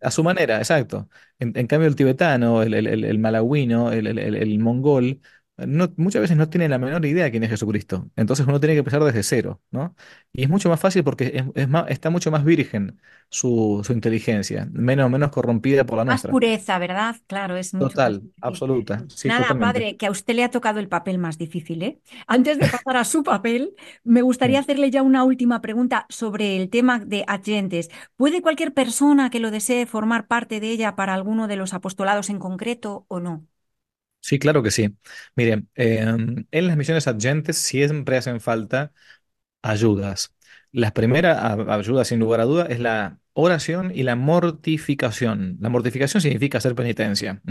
A su manera, exacto. En, en cambio, el tibetano, el, el, el, el malagüino, el mongol, no, muchas veces no tiene la menor idea de quién es Jesucristo. Entonces uno tiene que empezar desde cero, ¿no? Y es mucho más fácil porque es, es más, está mucho más virgen su, su inteligencia, menos, menos corrompida por la Más nuestra. pureza, ¿verdad? Claro, es mucho Total, absoluta, sí, Nada, padre, que a usted le ha tocado el papel más difícil, ¿eh? Antes de pasar a su papel, me gustaría hacerle ya una última pregunta sobre el tema de agentes. ¿Puede cualquier persona que lo desee formar parte de ella para alguno de los apostolados en concreto o no? Sí, claro que sí. Miren, em, en las misiones adyentes siempre hacen falta ayudas. La primera a- ayuda, sin lugar a duda, es la oración y la mortificación. La mortificación significa hacer penitencia.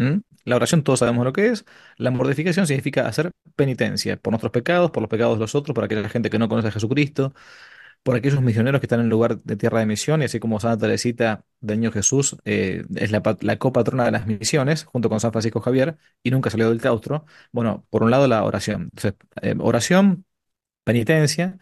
La oración todos sabemos lo que es. La mortificación significa hacer penitencia por nuestros pecados, por los pecados de los otros, por aquella gente que no conoce a Jesucristo, por aquellos misioneros que están en lugar de tierra de misión, y así como Santa Teresita del Niño Jesús eh, es la, pat- la copatrona de las misiones, junto con San Francisco Javier, y nunca salió del claustro. Bueno, por un lado la oración. Eh, oración, penitencia.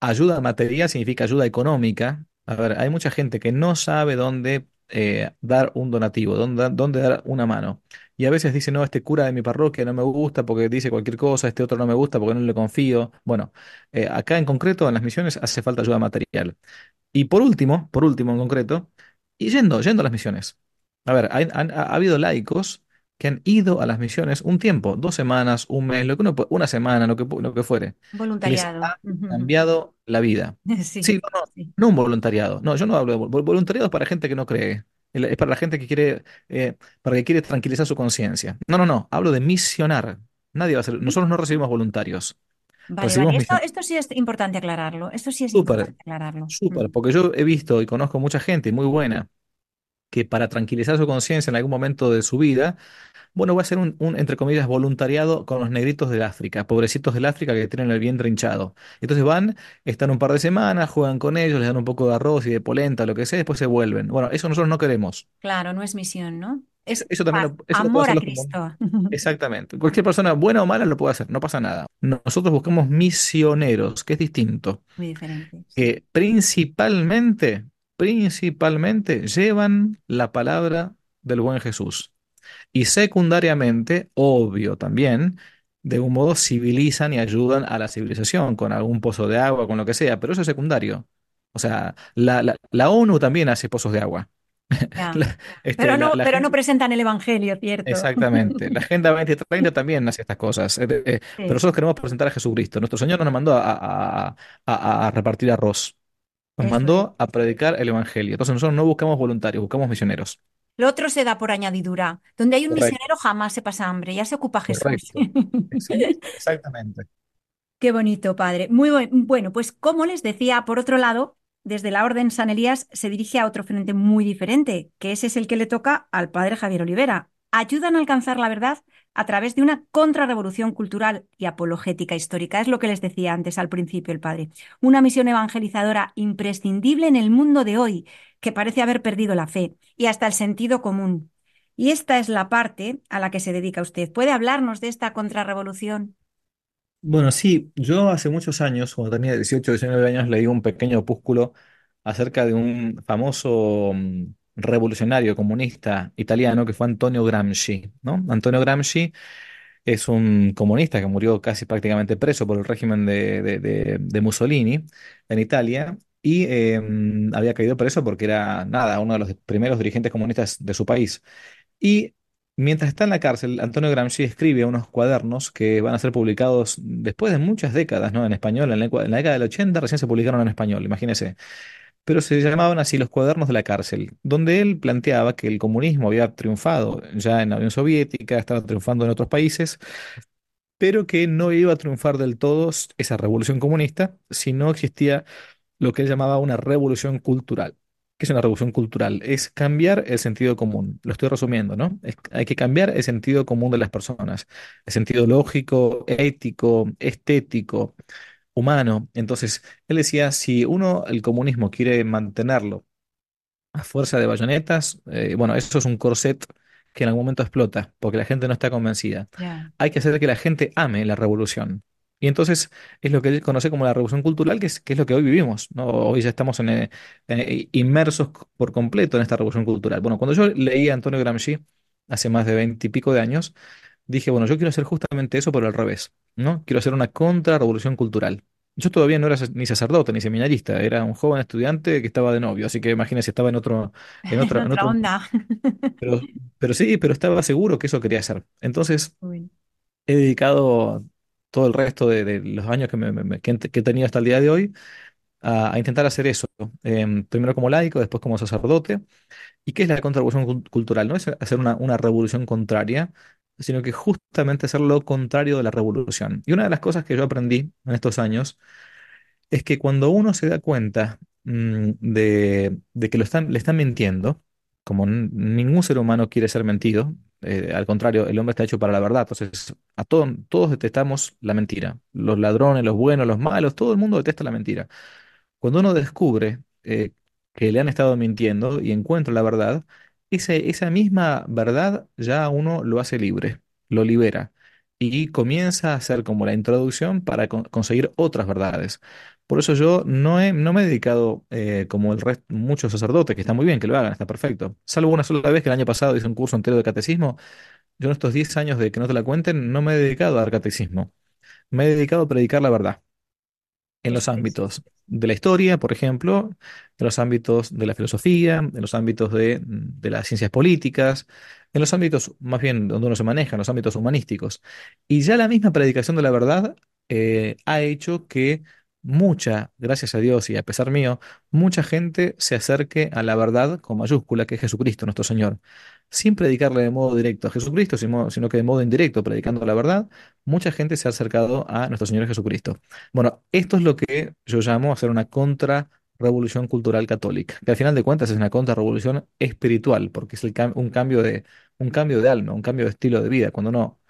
Ayuda material significa ayuda económica. A ver, hay mucha gente que no sabe dónde eh, dar un donativo, dónde, dar una mano. Y a veces dice, no, este cura de mi parroquia no me gusta porque dice cualquier cosa, este otro no me gusta porque no le confío. Bueno, eh, acá en concreto, en las misiones, hace falta ayuda material. Y por último, por último en concreto, y yendo, yendo a las misiones. A ver, ha habido laicos que han ido a las misiones un tiempo, dos semanas, un mes, lo que uno, una semana, lo que, lo que fuere, les Voluntariado. ha cambiado la vida. [LAUGHS] Sí, Sí, no, no, sí. no un voluntariado. No, yo no hablo de vol- vol- voluntariado es para gente que no cree. Es para la gente que quiere, eh, para que quiere tranquilizar su conciencia. No, no, no. Hablo de misionar. Nadie va a hacer. Nosotros no recibimos voluntarios. Vale, vale. Esto, esto sí es importante aclararlo. Esto sí es Súper, importante aclararlo. súper. Mm. Porque yo he visto y conozco mucha gente muy buena que para tranquilizar su conciencia en algún momento de su vida, bueno, voy a hacer un, un, entre comillas, voluntariado con los negritos del África, pobrecitos del África que tienen el vientre hinchado. Entonces van, están un par de semanas, juegan con ellos, les dan un poco de arroz y de polenta, lo que sea, y después se vuelven. Bueno, eso nosotros no queremos. Claro, no es misión, ¿no? Eso, Es eso también lo, eso amor a Cristo. [LAUGHS] Exactamente. Cualquier persona, buena o mala, lo puede hacer, no pasa nada. Nosotros buscamos misioneros, que es distinto, Muy diferente. que principalmente, principalmente llevan la palabra del buen Jesús. Y secundariamente, obvio también, de un modo civilizan y ayudan a la civilización con algún pozo de agua, con lo que sea, pero eso es secundario. O sea, la, la, la ONU también hace pozos de agua. [LAUGHS] La, este, Pero no, presentan el Evangelio, ¿cierto? exactamente. La Agenda 2030 [LAUGHS] también hace estas cosas. Eh, eh, pero nosotros queremos presentar a Jesucristo. Nuestro Señor no nos mandó a, a- a- a repartir arroz. Nos eso mandó a predicar el Evangelio. Entonces nosotros no buscamos voluntarios, buscamos misioneros. Lo otro se da por añadidura. Donde hay un Correcto, misionero jamás se pasa hambre, ya se ocupa Jesús. exactamente. [LAUGHS] Qué bonito, padre. Muy buen- bueno, pues como les decía, por otro lado, desde la Orden San Elías se dirige a otro frente muy diferente, que ese es el que le toca al padre Javier Olivera. Ayudan a alcanzar la verdad a través de una contrarrevolución cultural y apologética histórica. Es lo que les decía antes al principio el padre. Una misión evangelizadora imprescindible en el mundo de hoy, que parece haber perdido la fe y hasta el sentido común. Y esta es la parte a la que se dedica usted. ¿Puede hablarnos de esta contrarrevolución? Bueno, sí, yo hace muchos años, cuando tenía 18 o 19 años, leí un pequeño opúsculo acerca de un famoso mm, revolucionario comunista italiano que fue Antonio Gramsci, ¿no? Antonio Gramsci es un comunista que murió casi prácticamente preso por el régimen de, de- Mussolini en Italia y mm, había caído preso porque era, nada, uno de los primeros dirigentes comunistas de su país. Y mientras está en la cárcel, Antonio Gramsci escribe unos cuadernos que van a ser publicados después de muchas décadas, ¿no? En español, en la, en la década del 80 recién se publicaron en español, imagínese. Pero se llamaban así los cuadernos de la cárcel, donde él planteaba que el comunismo había triunfado ya en la Unión Soviética, estaba triunfando en otros países, pero que no iba a triunfar del todo esa revolución comunista si no existía lo que él llamaba una revolución cultural. ¿Qué es una revolución cultural? Es cambiar el sentido común. Lo estoy resumiendo, ¿no? Hay que cambiar el sentido común de las personas, el sentido lógico, ético, estético, humano. Entonces, él decía, si uno el comunismo quiere mantenerlo a fuerza de bayonetas, eh, bueno, eso es un corset que en algún momento explota, porque la gente no está convencida. Hay que hacer que la gente ame la revolución. Y entonces es lo que él conoce como la revolución cultural, que es, que es lo que hoy vivimos, ¿no? Hoy ya estamos en, eh, eh, inmersos por completo en esta revolución cultural. Bueno, cuando yo leí a Antonio Gramsci hace más de veintipico de años, dije, bueno, yo quiero hacer justamente eso, pero al revés, ¿no? Quiero hacer una contrarrevolución cultural. Yo todavía no era ni sacerdote ni seminarista, era un joven estudiante que estaba de novio, así que imagínese, estaba en otro, en [LAUGHS] En otra, en otra otro, onda. pero, [LAUGHS] pero sí, pero estaba seguro que eso quería hacer. Entonces, Bueno. he dedicado todo el resto de, de los años que, me- me- me- que he que he tenido hasta el día de hoy a, a intentar hacer eso. Em, primero como laico, después como sacerdote. ¿Y qué es la contrarrevolución cul- cultural? No es hacer una, una revolución contraria, sino que justamente hacer lo contrario de la revolución. Y una de las cosas que yo aprendí en estos años es que cuando uno se da cuenta mm, de, de que lo están, le están mintiendo, como ningún ser humano quiere ser mentido, eh, al contrario, el hombre está hecho para la verdad, entonces a todos, todos detestamos la mentira, los ladrones, los buenos, los malos, todo el mundo detesta la mentira. Cuando uno descubre eh, que le han estado mintiendo y encuentra la verdad, ese- esa misma verdad ya uno lo hace libre, lo libera y comienza a hacer como la introducción para con- conseguir otras verdades. Por eso yo no, he- no me he dedicado eh, como el resto, muchos sacerdotes, que está muy bien que lo hagan, está perfecto. Salvo una sola vez que el año pasado hice un curso entero de catecismo, yo en estos 10 años de que no te la cuenten, no me he dedicado a dar catecismo, me he dedicado a predicar la verdad en los ámbitos de la historia, por ejemplo, en los ámbitos de la filosofía, en los ámbitos de, de las ciencias políticas, en los ámbitos más bien donde uno se maneja, en los ámbitos humanísticos. Y ya la misma predicación de la verdad eh, ha hecho que mucha, gracias a Dios y a pesar mío, mucha gente se acerque a la verdad con mayúscula, que es Jesucristo, nuestro Señor. Sin predicarle de modo directo a Jesucristo, sino, sino que de modo indirecto, predicando la verdad, mucha gente se ha acercado a nuestro Señor Jesucristo. Bueno, esto es lo que yo llamo hacer una Revolución Cultural Católica, que al final de cuentas es una contrarrevolución espiritual, porque es el cam- un cambio de, un cambio de alma, un cambio de estilo de vida. Cuando uno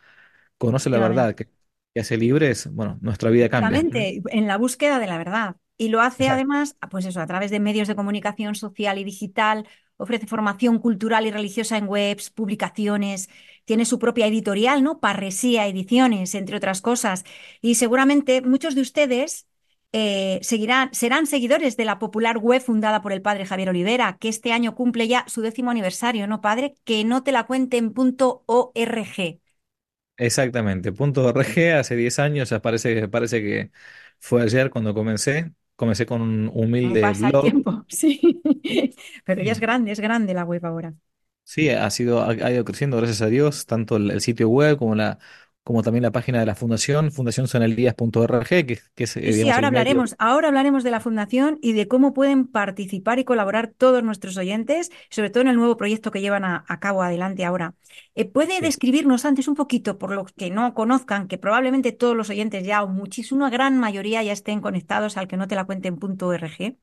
conoce la verdad que, que hace libres, bueno, nuestra vida cambia. Exactamente, en la búsqueda de la verdad. Y lo hace Exacto. además, pues eso, a través de medios de comunicación social y digital, ofrece formación cultural y religiosa en webs, publicaciones, tiene su propia editorial, ¿no? Parresía Ediciones, entre otras cosas. Y seguramente muchos de ustedes eh, seguirán, serán seguidores de la popular web fundada por el padre Javier Olivera, que este año cumple ya su décimo aniversario, ¿no, padre? Que no te la cuenten punto org. Exactamente. Punto RG hace 10 años, parece, parece que fue ayer cuando comencé. Comencé con un ¿Cómo humilde blog. tiempo? [LAUGHS] Sí. Pero ya es grande, es grande la web ahora. Sí, ha sido, ha, ha ido creciendo, gracias a Dios, tanto el, el sitio web como la, como también la página de la fundación, fundacionzonelías.org, que, que es, eh, Sí, ahora hablaremos, ahora hablaremos de la fundación y de cómo pueden participar y colaborar todos nuestros oyentes, sobre todo en el nuevo proyecto que llevan a, a cabo adelante ahora. Eh, ¿puede Sí. describirnos antes un poquito, por los que no conozcan, que probablemente todos los oyentes ya, o muchísima gran mayoría ya estén conectados al que no te la cuenten punto org,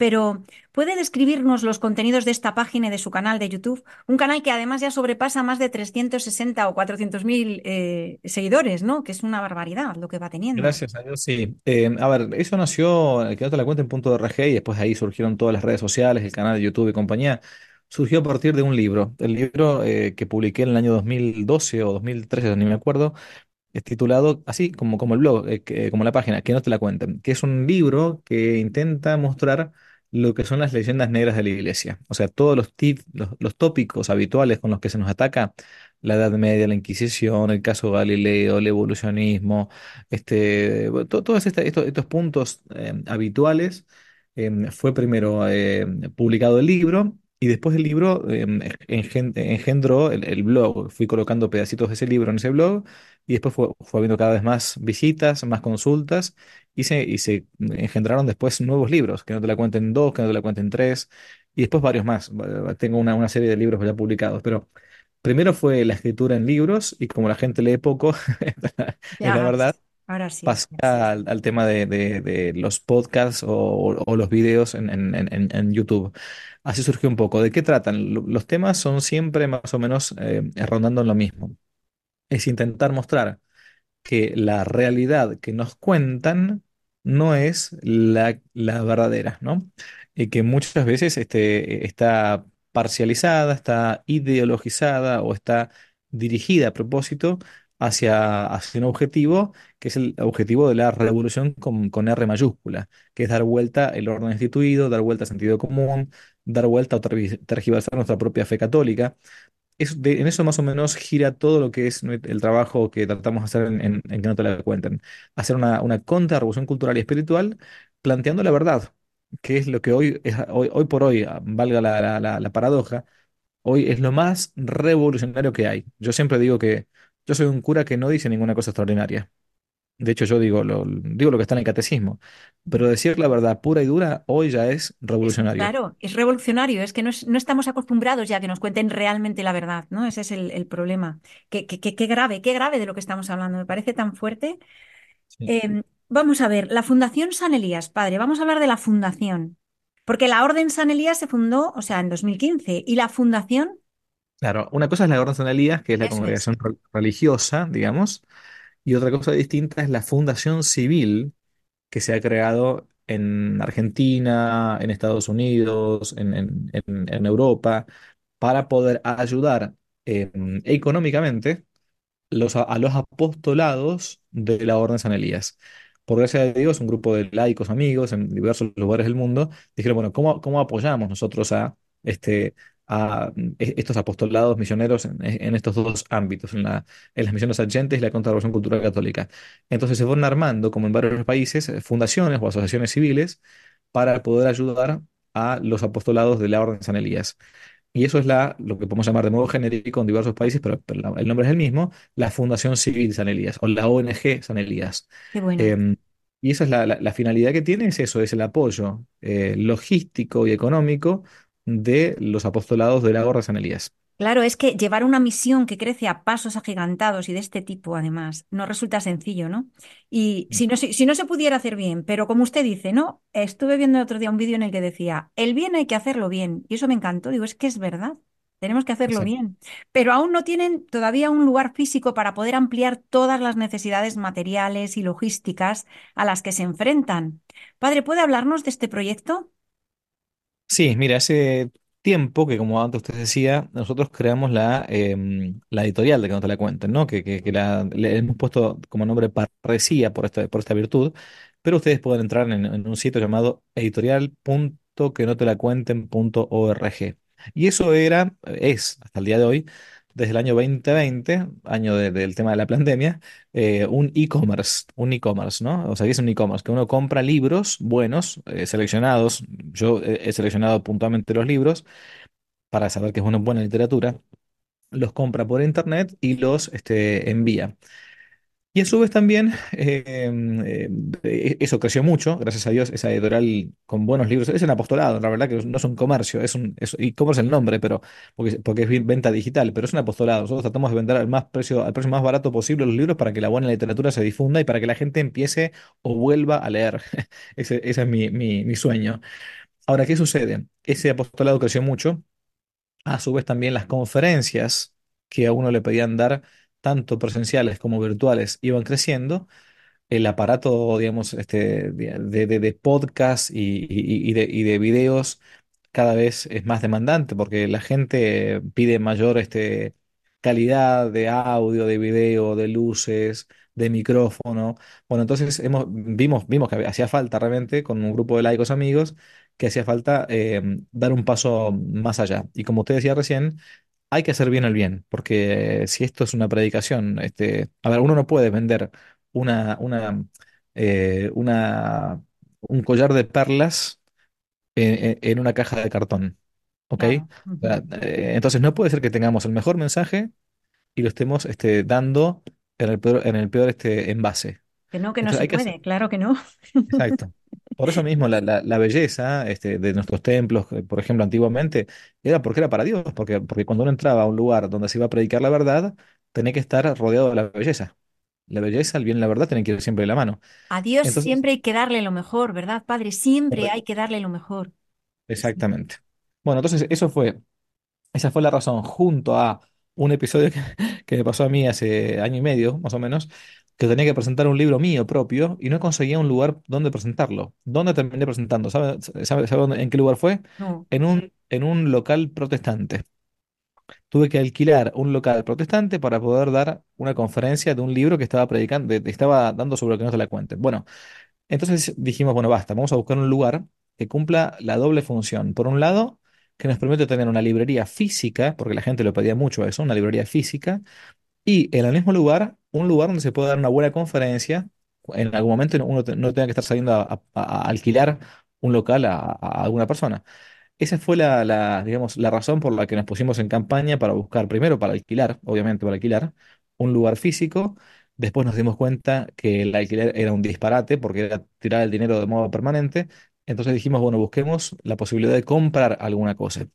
pero ¿puede describirnos los contenidos de esta página y de su canal de YouTube? Un canal que además ya sobrepasa más de 360 o 400 mil eh, seguidores, ¿no? Que es una barbaridad lo que va teniendo. Gracias a Dios, sí. Eh, a ver, eso nació, el que no te la cuenta en punto .org y después ahí surgieron todas las redes sociales, el canal de YouTube y compañía. Surgió a partir de un libro, el libro eh, que publiqué en el año 2012 o 2013, ni me acuerdo, es titulado así como, como el blog, eh, como la página, que te la cuenten, que es un libro que intenta mostrar lo que son las leyendas negras de la iglesia. O sea, todos los, los, los tópicos habituales con los que se nos ataca, la Edad Media, la Inquisición, el caso Galileo, el evolucionismo, este, todos estos, estos puntos eh, habituales, eh, fue primero eh, publicado el libro. Y después el libro engen- engendró el, el blog. Fui colocando pedacitos de ese libro en ese blog y después fue, fue habiendo cada vez más visitas, más consultas, y se, y se engendraron después nuevos libros, que no te la cuenten dos, que no te la cuenten tres, y después varios más. Tengo una, una serie de libros ya publicados, pero primero fue la escritura en libros, y como la gente lee poco, [LAUGHS] es la verdad, ahora sí. pasé al, al tema de, de- de los podcasts o, o los videos en, en- en- YouTube. Así surgió un poco. ¿De qué tratan? Lo- Los temas son siempre más o menos eh, rondando en lo mismo. Es intentar mostrar que la realidad que nos cuentan no es la, la verdadera, ¿no? Y que muchas veces este, está parcializada, está ideologizada o está dirigida a propósito hacia, hacia un objetivo que es el objetivo de la revolución con, con R mayúscula, que es dar vuelta el orden instituido, dar vuelta al sentido común, dar vuelta o tergi- tergiversar nuestra propia fe católica de- en eso más o menos gira todo lo que es el trabajo que tratamos de hacer en, que no te la cuenten. Hacer una, una contrarrevolución cultural y espiritual planteando la verdad, que es lo que hoy, es, hoy, por hoy, ah, valga la- la paradoja, hoy es lo más revolucionario que hay. Yo siempre digo que yo soy un cura que no dice ninguna cosa extraordinaria. De hecho, yo digo lo, digo lo que está en el catecismo, pero decir la verdad pura y dura hoy ya es Es, revolucionario. claro, es revolucionario, es que no, es- no estamos acostumbrados ya a que nos cuenten realmente la verdad, ¿no? Ese es el, el problema. Qué, qué- qué- qué grave, qué grave de lo que estamos hablando, me parece tan fuerte. Sí. Eh, vamos a ver, la Fundación San Elías, padre, vamos a hablar de la fundación, porque la Orden San Elías se fundó, o sea, en 2015, y la fundación, Claro, una cosa es la Orden San Elías, que es la eso congregación re- religiosa, digamos, y otra cosa distinta es la fundación civil que se ha creado en Argentina, en Estados Unidos, en, Europa, para poder ayudar eh, económicamente a los apostolados de la Orden San Elías. Por gracia de Dios, un grupo de laicos amigos en diversos lugares del mundo dijeron, bueno, ¿cómo, cómo apoyamos nosotros a, este, a e- estos apostolados misioneros en, en estos dos ámbitos, en la, en las misiones adyentes y la contrarrevolución cultural católica? Entonces se fueron armando, como en varios países, eh, fundaciones o asociaciones civiles para poder ayudar a los apostolados de la Orden San Elías. Y eso es la, lo que podemos llamar de modo genérico en diversos países, pero, pero la- el nombre es el mismo, la Fundación Civil San Elías o la ONG San Elías. Qué bueno. Em, y esa es la, la- la finalidad que tiene, es eso, es el apoyo eh, logístico y económico de los apostolados de la Orden San Elías. Claro, es que llevar una misión que crece a pasos agigantados y de este tipo, además, no resulta sencillo, ¿no? Y si no, se- si no se pudiera hacer bien, pero como usted dice, ¿no? Estuve viendo el otro día un vídeo en el que decía, el bien hay que hacerlo bien. Y eso me encantó. Digo, es que es verdad, tenemos que hacerlo Exacto. bien. Pero aún no tienen todavía un lugar físico para poder ampliar todas las necesidades materiales y logísticas a las que se enfrentan. Padre, ¿puede hablarnos de este proyecto? Sí, mira, hace tiempo que, como antes usted decía, nosotros creamos la, em, editorial de Que no te la cuenten, ¿no? Que la, le hemos puesto como nombre Parresía por esta, por esta virtud, pero ustedes pueden entrar en, en un sitio llamado editorial.quenotelacuenten.org. Y eso era, es, hasta el día de hoy, desde el año 2020, año de- del tema de la pandemia, eh, un e-commerce, un e-commerce, ¿no? O sea, es un e-commerce, que uno compra libros buenos, eh, seleccionados. Yo he, he seleccionado puntualmente los libros para saber que es una buena literatura. Los compra por internet y los este, envía. Y a su vez también, eh, eh, eh, eso creció mucho, gracias a Dios, esa editorial con buenos libros. Es un apostolado, la verdad que no es un comercio, es un, es, e-commerce el nombre, pero, porque, porque es venta digital, pero es un apostolado. Nosotros tratamos de vender al más precio, al precio más barato posible los libros para que la buena literatura se difunda y para que la gente empiece o vuelva a leer. [LAUGHS] Ese, es mi, mi sueño. Ahora, ¿qué sucede? Ese apostolado creció mucho. A su vez también las conferencias que a uno le pedían dar, tanto presenciales como virtuales, iban creciendo. El aparato, digamos, este, de, de, de- y, y- de, y de videos cada vez es más demandante porque la gente pide mayor este, calidad de audio, de video, de luces, de micrófono. Bueno, entonces hemos, vimos, vimos que hacía falta realmente con un grupo de laicos amigos que hacía falta eh, dar un paso más allá. Y como usted decía recién, hay que hacer bien el bien, porque si esto es una predicación, este, a ver, uno no puede vender una, una, eh, una, un collar de perlas en, en- en una caja de cartón, ¿ok? Claro. O sea, Ujú. eh, entonces no puede ser que tengamos el mejor mensaje y lo estemos este, dando en el peor, en el peor este, envase. Que no, que no Entonces se hay que hacer, puede, claro que no. exacto. Por eso mismo la, la- la belleza este, de nuestros templos, por ejemplo, antiguamente, era porque era para Dios, porque, porque cuando uno entraba a un lugar donde se iba a predicar la verdad, tenía que estar rodeado de la belleza. La belleza, el bien y la verdad tienen que ir siempre de la mano. A Dios Entonces, siempre hay que darle lo mejor, ¿verdad, Padre? Siempre hay que darle lo mejor. Exactamente. Bueno, entonces eso fue, esa fue la razón, junto a un episodio [LAUGHS] que, que me pasó a mí hace año y medio, más o menos, que tenía que presentar un libro mío propio y no conseguía un lugar donde presentarlo. ¿Dónde terminé presentando? ¿Sabe, sabe, sabe dónde- en qué lugar fue? No. En un, en un local protestante. Tuve que alquilar un local protestante para poder dar una conferencia de un libro que estaba predicando, de- estaba dando sobre lo que no se la cuenten. Bueno, entonces dijimos, bueno, basta, vamos a buscar un lugar que cumpla la doble función. Por un lado, que nos permite tener una librería física, porque la gente lo pedía mucho eso, una librería física, y en el mismo lugar, un lugar donde se pueda dar una buena conferencia. En algún momento uno no tenga que estar saliendo a, alquilar un local a, alguna persona. Esa fue la, digamos, la razón por la que nos pusimos en campaña para buscar, primero para alquilar, obviamente para alquilar, un lugar físico. Después nos dimos cuenta que el alquiler era un disparate porque era tirar el dinero de modo permanente. Entonces dijimos, bueno, busquemos la posibilidad de comprar alguna cosa.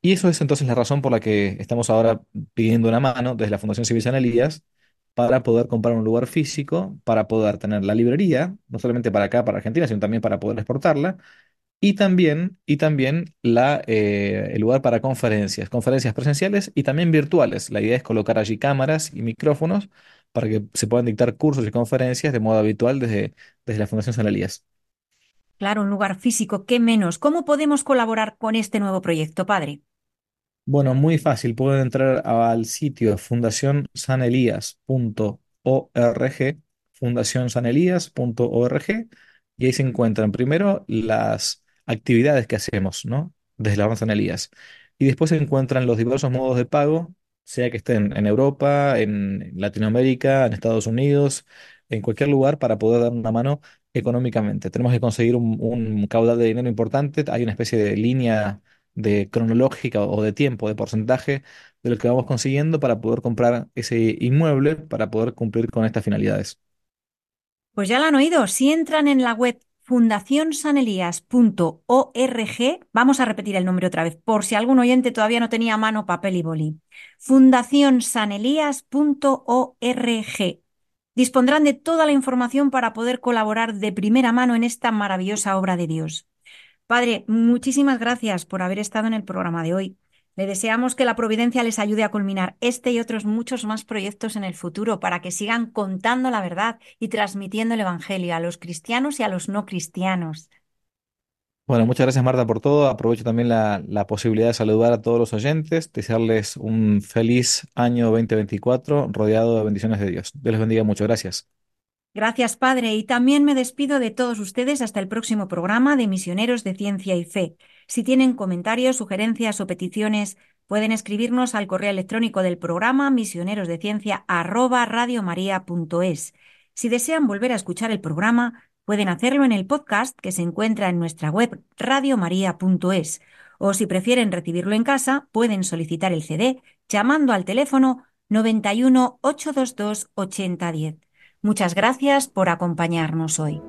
Y eso es entonces la razón por la que estamos ahora pidiendo una mano desde la Fundación Civil San Elías para poder comprar un lugar físico, para poder tener la librería, no solamente para acá, para Argentina, sino también para poder exportarla y también, y también la, eh, el lugar para conferencias, conferencias presenciales y también virtuales. La idea es colocar allí cámaras y micrófonos para que se puedan dictar cursos y conferencias de modo habitual desde, desde la Fundación San Elías. Claro, un lugar físico, ¿qué menos? ¿Cómo podemos colaborar con este nuevo proyecto, Padre? Bueno, muy fácil. Pueden entrar al sitio fundacionsanelías.org, fundacionsanelías.org, y ahí se encuentran primero las actividades que hacemos, ¿no? Desde la Orden San Elías. Y después se encuentran los diversos modos de pago, sea que estén en Europa, en Latinoamérica, en Estados Unidos, en cualquier lugar para poder dar una mano económicamente. Tenemos que conseguir un, caudal de dinero importante. Hay una especie de línea de cronológica o de tiempo, de porcentaje de lo que vamos consiguiendo para poder comprar ese inmueble, para poder cumplir con estas finalidades. Pues ya lo han oído. Si entran en la web fundacionsanelías.org. Vamos a repetir el nombre otra vez, por si algún oyente todavía no tenía mano papel y boli. fundacionsanelías.org. Dispondrán de toda la información para poder colaborar de primera mano en esta maravillosa obra de Dios. Padre, muchísimas gracias por haber estado en el programa de hoy. Le deseamos que la providencia les ayude a culminar este y otros muchos más proyectos en el futuro para que sigan contando la verdad y transmitiendo el Evangelio a los cristianos y a los no cristianos. Bueno, muchas gracias Marta por todo. Aprovecho también la, la posibilidad de saludar a todos los oyentes, desearles un feliz año 2024 rodeado de bendiciones de Dios. Dios les bendiga mucho. Gracias. Gracias, Padre, y también me despido de todos ustedes hasta el próximo programa de Misioneros de Ciencia y Fe. Si tienen comentarios, sugerencias o peticiones, pueden escribirnos al correo electrónico del programa misionerosdeciencia@radiomaria.es. Si desean volver a escuchar el programa, pueden hacerlo en el podcast que se encuentra en nuestra web radiomaria.es. O si prefieren recibirlo en casa, pueden solicitar el CD llamando al teléfono 91 822 8010. Muchas gracias por acompañarnos hoy.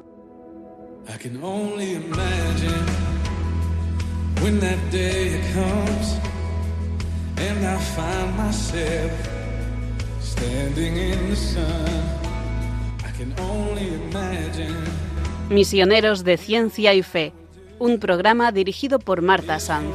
Misioneros de Ciencia y Fe, un programa dirigido por Marta Sanz.